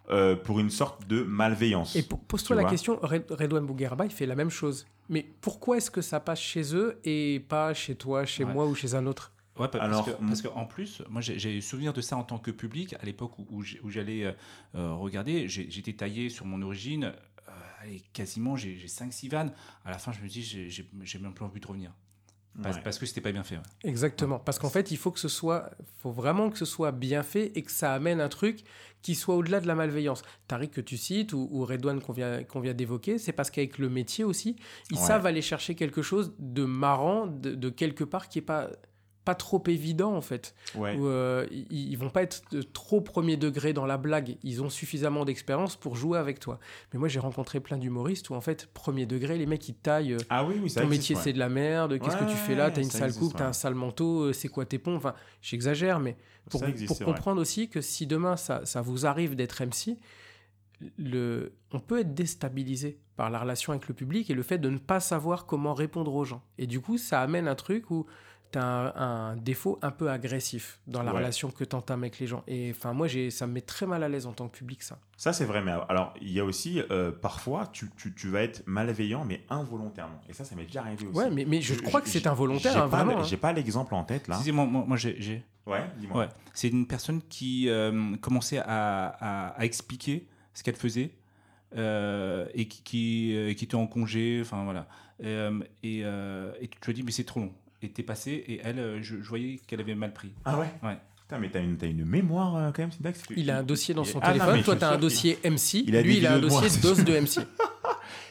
euh, pour une sorte de malveillance. Et po- pose-toi la question, Red- Redouane Bouguerba, il fait la même chose. Mais pourquoi est-ce que ça passe chez eux et pas chez toi, chez Ouais. moi ou chez un autre? Ouais, pa- Alors, parce que- parce qu'en plus, moi j'ai- j'ai souvenir de ça en tant que public, à l'époque où, j'allais euh, euh, regarder, j'étais taillé sur mon origine, euh, allez, quasiment j'ai 5-6 vannes. À la fin, je me dis, j'ai même plus envie de revenir. Parce, Ouais. parce que c'était pas bien fait. ouais. Exactement. Parce qu'en fait, il faut que ce soit, faut vraiment que ce soit bien fait et que ça amène un truc qui soit au-delà de la malveillance. Tariq que tu cites ou, ou Redouane qu'on vient, qu'on vient d'évoquer, c'est parce qu'avec le métier aussi, ils Ouais. savent aller chercher quelque chose de marrant, de, de quelque part qui est pas pas trop évident en fait. Ouais. Où, euh, ils, ils vont pas être trop premier degré dans la blague. Ils ont suffisamment d'expérience pour jouer avec toi. Mais moi, j'ai rencontré plein d'humoristes où en fait, premier degré, les mecs ils taillent. euh, Ah oui, oui, ça ton existe, métier ouais. c'est de la merde, qu'est-ce que tu fais là? T'as une sale existe, coupe, t'as un sale manteau, euh, c'est quoi tes ponts? Enfin, j'exagère, mais pour, existe, comprendre aussi que si demain ça, ça vous arrive d'être MC, le, on peut être déstabilisé par la relation avec le public et le fait de ne pas savoir comment répondre aux gens. Et du coup, ça amène un truc où tu as un, un défaut un peu agressif dans la Ouais. relation que tu entames avec les gens. Et enfin, moi, j'ai, ça me met très mal à l'aise en tant que public, ça. Ça, c'est vrai, mais alors, il y a aussi, euh, parfois, tu, tu, tu vas être malveillant, mais involontairement. Et ça, ça m'est déjà arrivé aussi. Ouais, mais, mais je, crois que c'est involontaire, j'ai hein, pas vraiment. hein. J'ai pas l'exemple en tête, là. Si, si, moi, moi, moi, j'ai- j'ai. Ouais, dis-moi. Ouais. C'est une personne qui euh, commençait à, à- à expliquer ce qu'elle faisait euh, et qui, qui, euh, qui était en congé. Enfin voilà. Euh, et, euh, et tu te dis, mais c'est trop long. Et t'es passé et elle, euh, je, je voyais qu'elle avait mal pris. Ah ouais Ouais. Putain, mais t'as une, t'as une mémoire euh, quand même, Syntax que- Il a un dossier dans son Ah, non, téléphone, mais toi je tu as suis un sûr dossier MC, il a lui des il a un vidéos de moi, dossier c'est d'os de MC.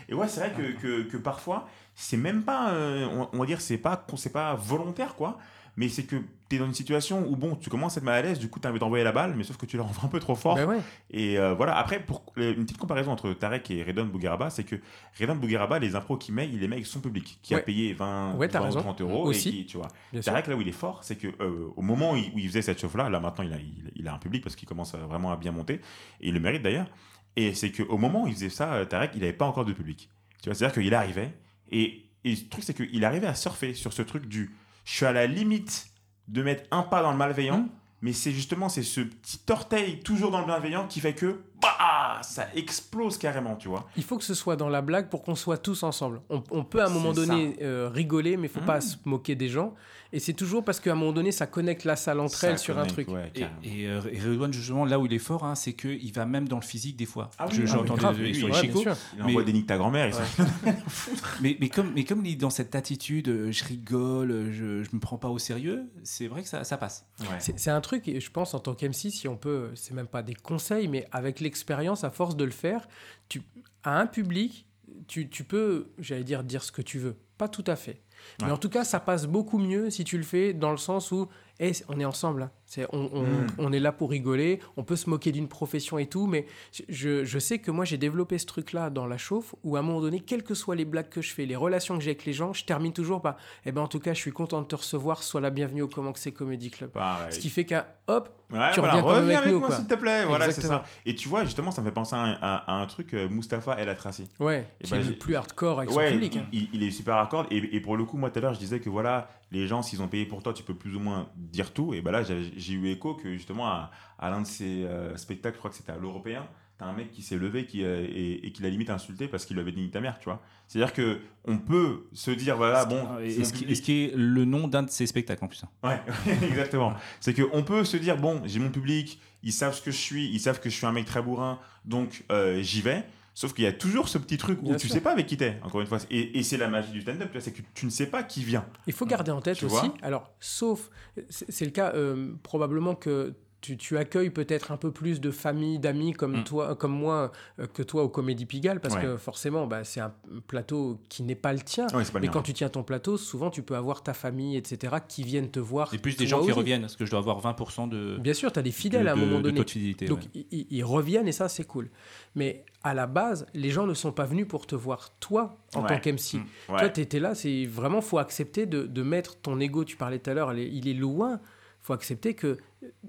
Et ouais, c'est vrai que, que, que parfois, c'est même pas, euh, on, on va dire, c'est pas, c'est pas volontaire, quoi. Mais c'est que tu es dans une situation où, bon, tu commences à être mal à l'aise, du coup, tu as envie d'envoyer la balle, mais sauf que tu la renvoies un peu trop fort. Ben ouais. Et euh, voilà, après, pour euh, une petite comparaison entre Tarek et Redon Bougueraba, c'est que Redon Bougueraba, les impros qu'il met, il les met avec son public, qui a payé 20, Ouais, t'as 20 ou raison. 30 euros. Aussi. Et qui, tu vois. Bien sûr. Tarek, là où il est fort, c'est que euh, au moment où il, faisait cette chauffe-là, là maintenant, il a, il, il a un public parce qu'il commence à- vraiment à bien monter, et il le mérite d'ailleurs. Et c'est qu'au moment où il faisait ça, euh, Tarek, il n'avait pas encore de public. Tu vois, c'est-à-dire qu'il arrivait, et, et le truc, c'est qu'il arrivait à surfer sur ce truc du je suis à la limite de mettre un pas dans le malveillant, Mmh. mais c'est justement c'est ce petit orteil toujours dans le bienveillant qui fait que bah ça explose carrément, tu vois. Il faut que ce soit dans la blague pour qu'on soit tous ensemble. On, on peut à un moment donné euh, rigoler, mais il faut Mmh. pas se moquer des gens. Et c'est toujours parce qu'à un moment donné, ça connecte la salle entre Ça elles sur un truc. ouais, Et, euh, et Redouane, justement, là où il est fort, hein, c'est qu'il va même dans le physique des fois. Ah oui, Je- ah oui, sur les Ouais, chicots. Il envoie des niques ta grand-mère, il s'en- Mais, mais, comme, mais comme il est dans cette attitude, euh, je rigole, je, je me prends pas au sérieux, c'est vrai que ça, ça passe. Ouais. C'est c'est un truc, et je pense, en tant qu'MC, si on peut, c'est même pas des conseils, mais avec l'expérience, à force de le faire, tu, à un public, tu, tu peux, j'allais dire, dire ce que tu veux. Pas tout à fait. Mais Ouais. en tout cas, ça passe beaucoup mieux si tu le fais dans le sens où, hey, on est ensemble. là. C'est, on, on- Mm. on est là pour rigoler, on peut se moquer d'une profession et tout, mais je, je sais que moi j'ai développé ce truc-là dans la chauffe où à un moment donné, quelles que soient les blagues que je fais, les relations que j'ai avec les gens, je termine toujours par Eh ben en tout cas, je suis content de te recevoir, sois la bienvenue au Comment que c'est Comedy Club. Pareil. Ce qui fait qu'à hop, Ouais, tu voilà, reviens quand même reviens avec nous, moi, s'il te plaît. Voilà, c'est ça. Et tu vois, justement, ça me fait penser à un, à- à un truc, euh, Mustapha El Atrassi. ouais, Eh qui ben, est le plus hardcore avec Ouais, son public. il, hein. il- il est super raccord. Et, et pour le coup, moi, tout à l'heure, je disais que voilà, les gens, s'ils ont payé pour toi, tu peux plus ou moins dire tout. Et ben là, j'ai eu écho que justement, à, à l'un de ces euh, spectacles, je crois que c'était à l'Européen, t'as un mec qui s'est levé qui, euh, et, et qui l'a limite insulté parce qu'il lui avait dit ta mère, tu vois. C'est-à-dire que on peut se dire, voilà, bon. Et c'est mon ce qui, public. et ce qui est le nom d'un de ces spectacles en plus. hein. Ouais, exactement. C'est qu'on peut se dire, bon, j'ai mon public, ils savent ce que je suis, ils savent que je suis un mec très bourrin, donc euh, j'y vais. Sauf qu'il y a toujours ce petit truc où Bien tu sûr. sais pas avec qui t'es, encore une fois. Et, et c'est la magie du stand-up, tu vois, c'est que tu ne sais pas qui vient. Il faut garder en tête Tu aussi, alors, sauf, c'est c'est le cas euh, probablement que tu, tu accueilles peut-être un peu plus de familles, d'amis comme Mm. toi, comme moi, euh, que toi au Comédie Pigalle, parce Ouais. que forcément, bah, c'est un plateau qui n'est pas le tien. Ouais, c'est pas le Mais mien. quand tu tiens ton plateau, souvent tu peux avoir ta famille, etc., qui viennent te voir. Et plus des gens qui aussi. reviennent, parce que je dois avoir 20% de, Bien sûr, tu as des fidèles de, à un de- moment de donné. de fidélité. Donc ouais. ils, reviennent et ça c'est cool. Mais à la base, les gens ne sont pas venus pour te voir toi en tant qu'MC. Mm. Toi, tu étais là, c'est vraiment, faut accepter de, de mettre ton ego, tu parlais tout à l'heure, il est loin. faut accepter que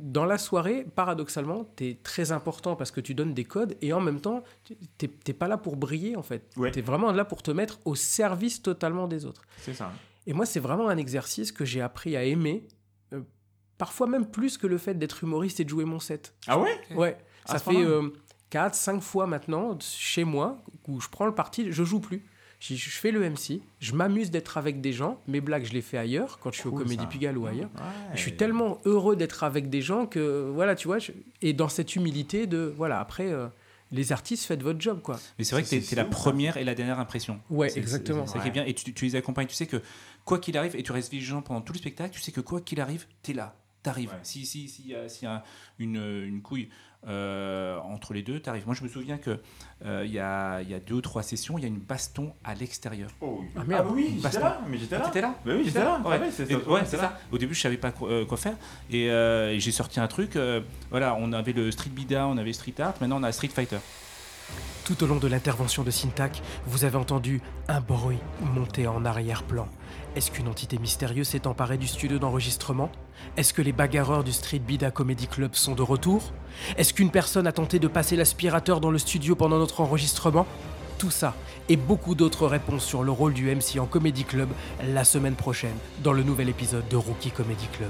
dans la soirée, paradoxalement, tu es très important parce que tu donnes des codes et en même temps, tu n'es pas là pour briller en fait. Ouais. Tu es vraiment là pour te mettre au service totalement des autres. C'est ça. Et moi, c'est vraiment un exercice que j'ai appris à aimer, euh, parfois même plus que le fait d'être humoriste et de jouer mon set. Ah ouais? Ouais, À ça fait point-là 4, 5 fois maintenant chez moi où je prends le parti, je joue plus. Je, je fais le MC, je m'amuse d'être avec des gens, mes blagues je les fais ailleurs, quand je suis au Comédie. Pigalle ou ailleurs. Ouais. Je suis tellement heureux d'être avec des gens que, voilà, tu vois, je- et dans cette humilité de, voilà, après, euh, les artistes, faites votre job, quoi. Mais c'est vrai que C'est- la ça. première et la dernière impression. Ouais, C'est- exactement. C'est ça qui est bien. Et tu, tu les accompagnes. Tu sais que quoi qu'il arrive, et tu restes vigilant pendant tout le spectacle, tu sais que quoi qu'il arrive, tu es là. T'arrives. Ouais. Si si si y a, s'il y a une, une couille euh, entre les deux, t'arrives. Moi, je me souviens que euh, il y, a, il y a deux ou trois sessions, il y a une baston à l'extérieur. Oh. Ah, merde. oui, j'étais là. Mais j'étais là. T'étais là Bah oui, j'étais là. Ouais, Ouais, c'est ça. ouais, ça. Au début, je savais pas quoi, euh, quoi faire. Et, euh, et j'ai sorti un truc. euh, voilà, on avait le street bida, on avait street art. Maintenant, on a street fighter. Tout au long de l'intervention de Syntac, vous avez entendu un bruit monter en arrière-plan. Est-ce qu'une entité mystérieuse s'est emparée du studio d'enregistrement? Est-ce que les bagarreurs du Street Bida Comedy Club sont de retour? Est-ce qu'une personne a tenté de passer l'aspirateur dans le studio pendant notre enregistrement? Tout ça et beaucoup d'autres réponses sur le rôle du MC en Comedy Club la semaine prochaine dans le nouvel épisode de Rookie Comedy Club.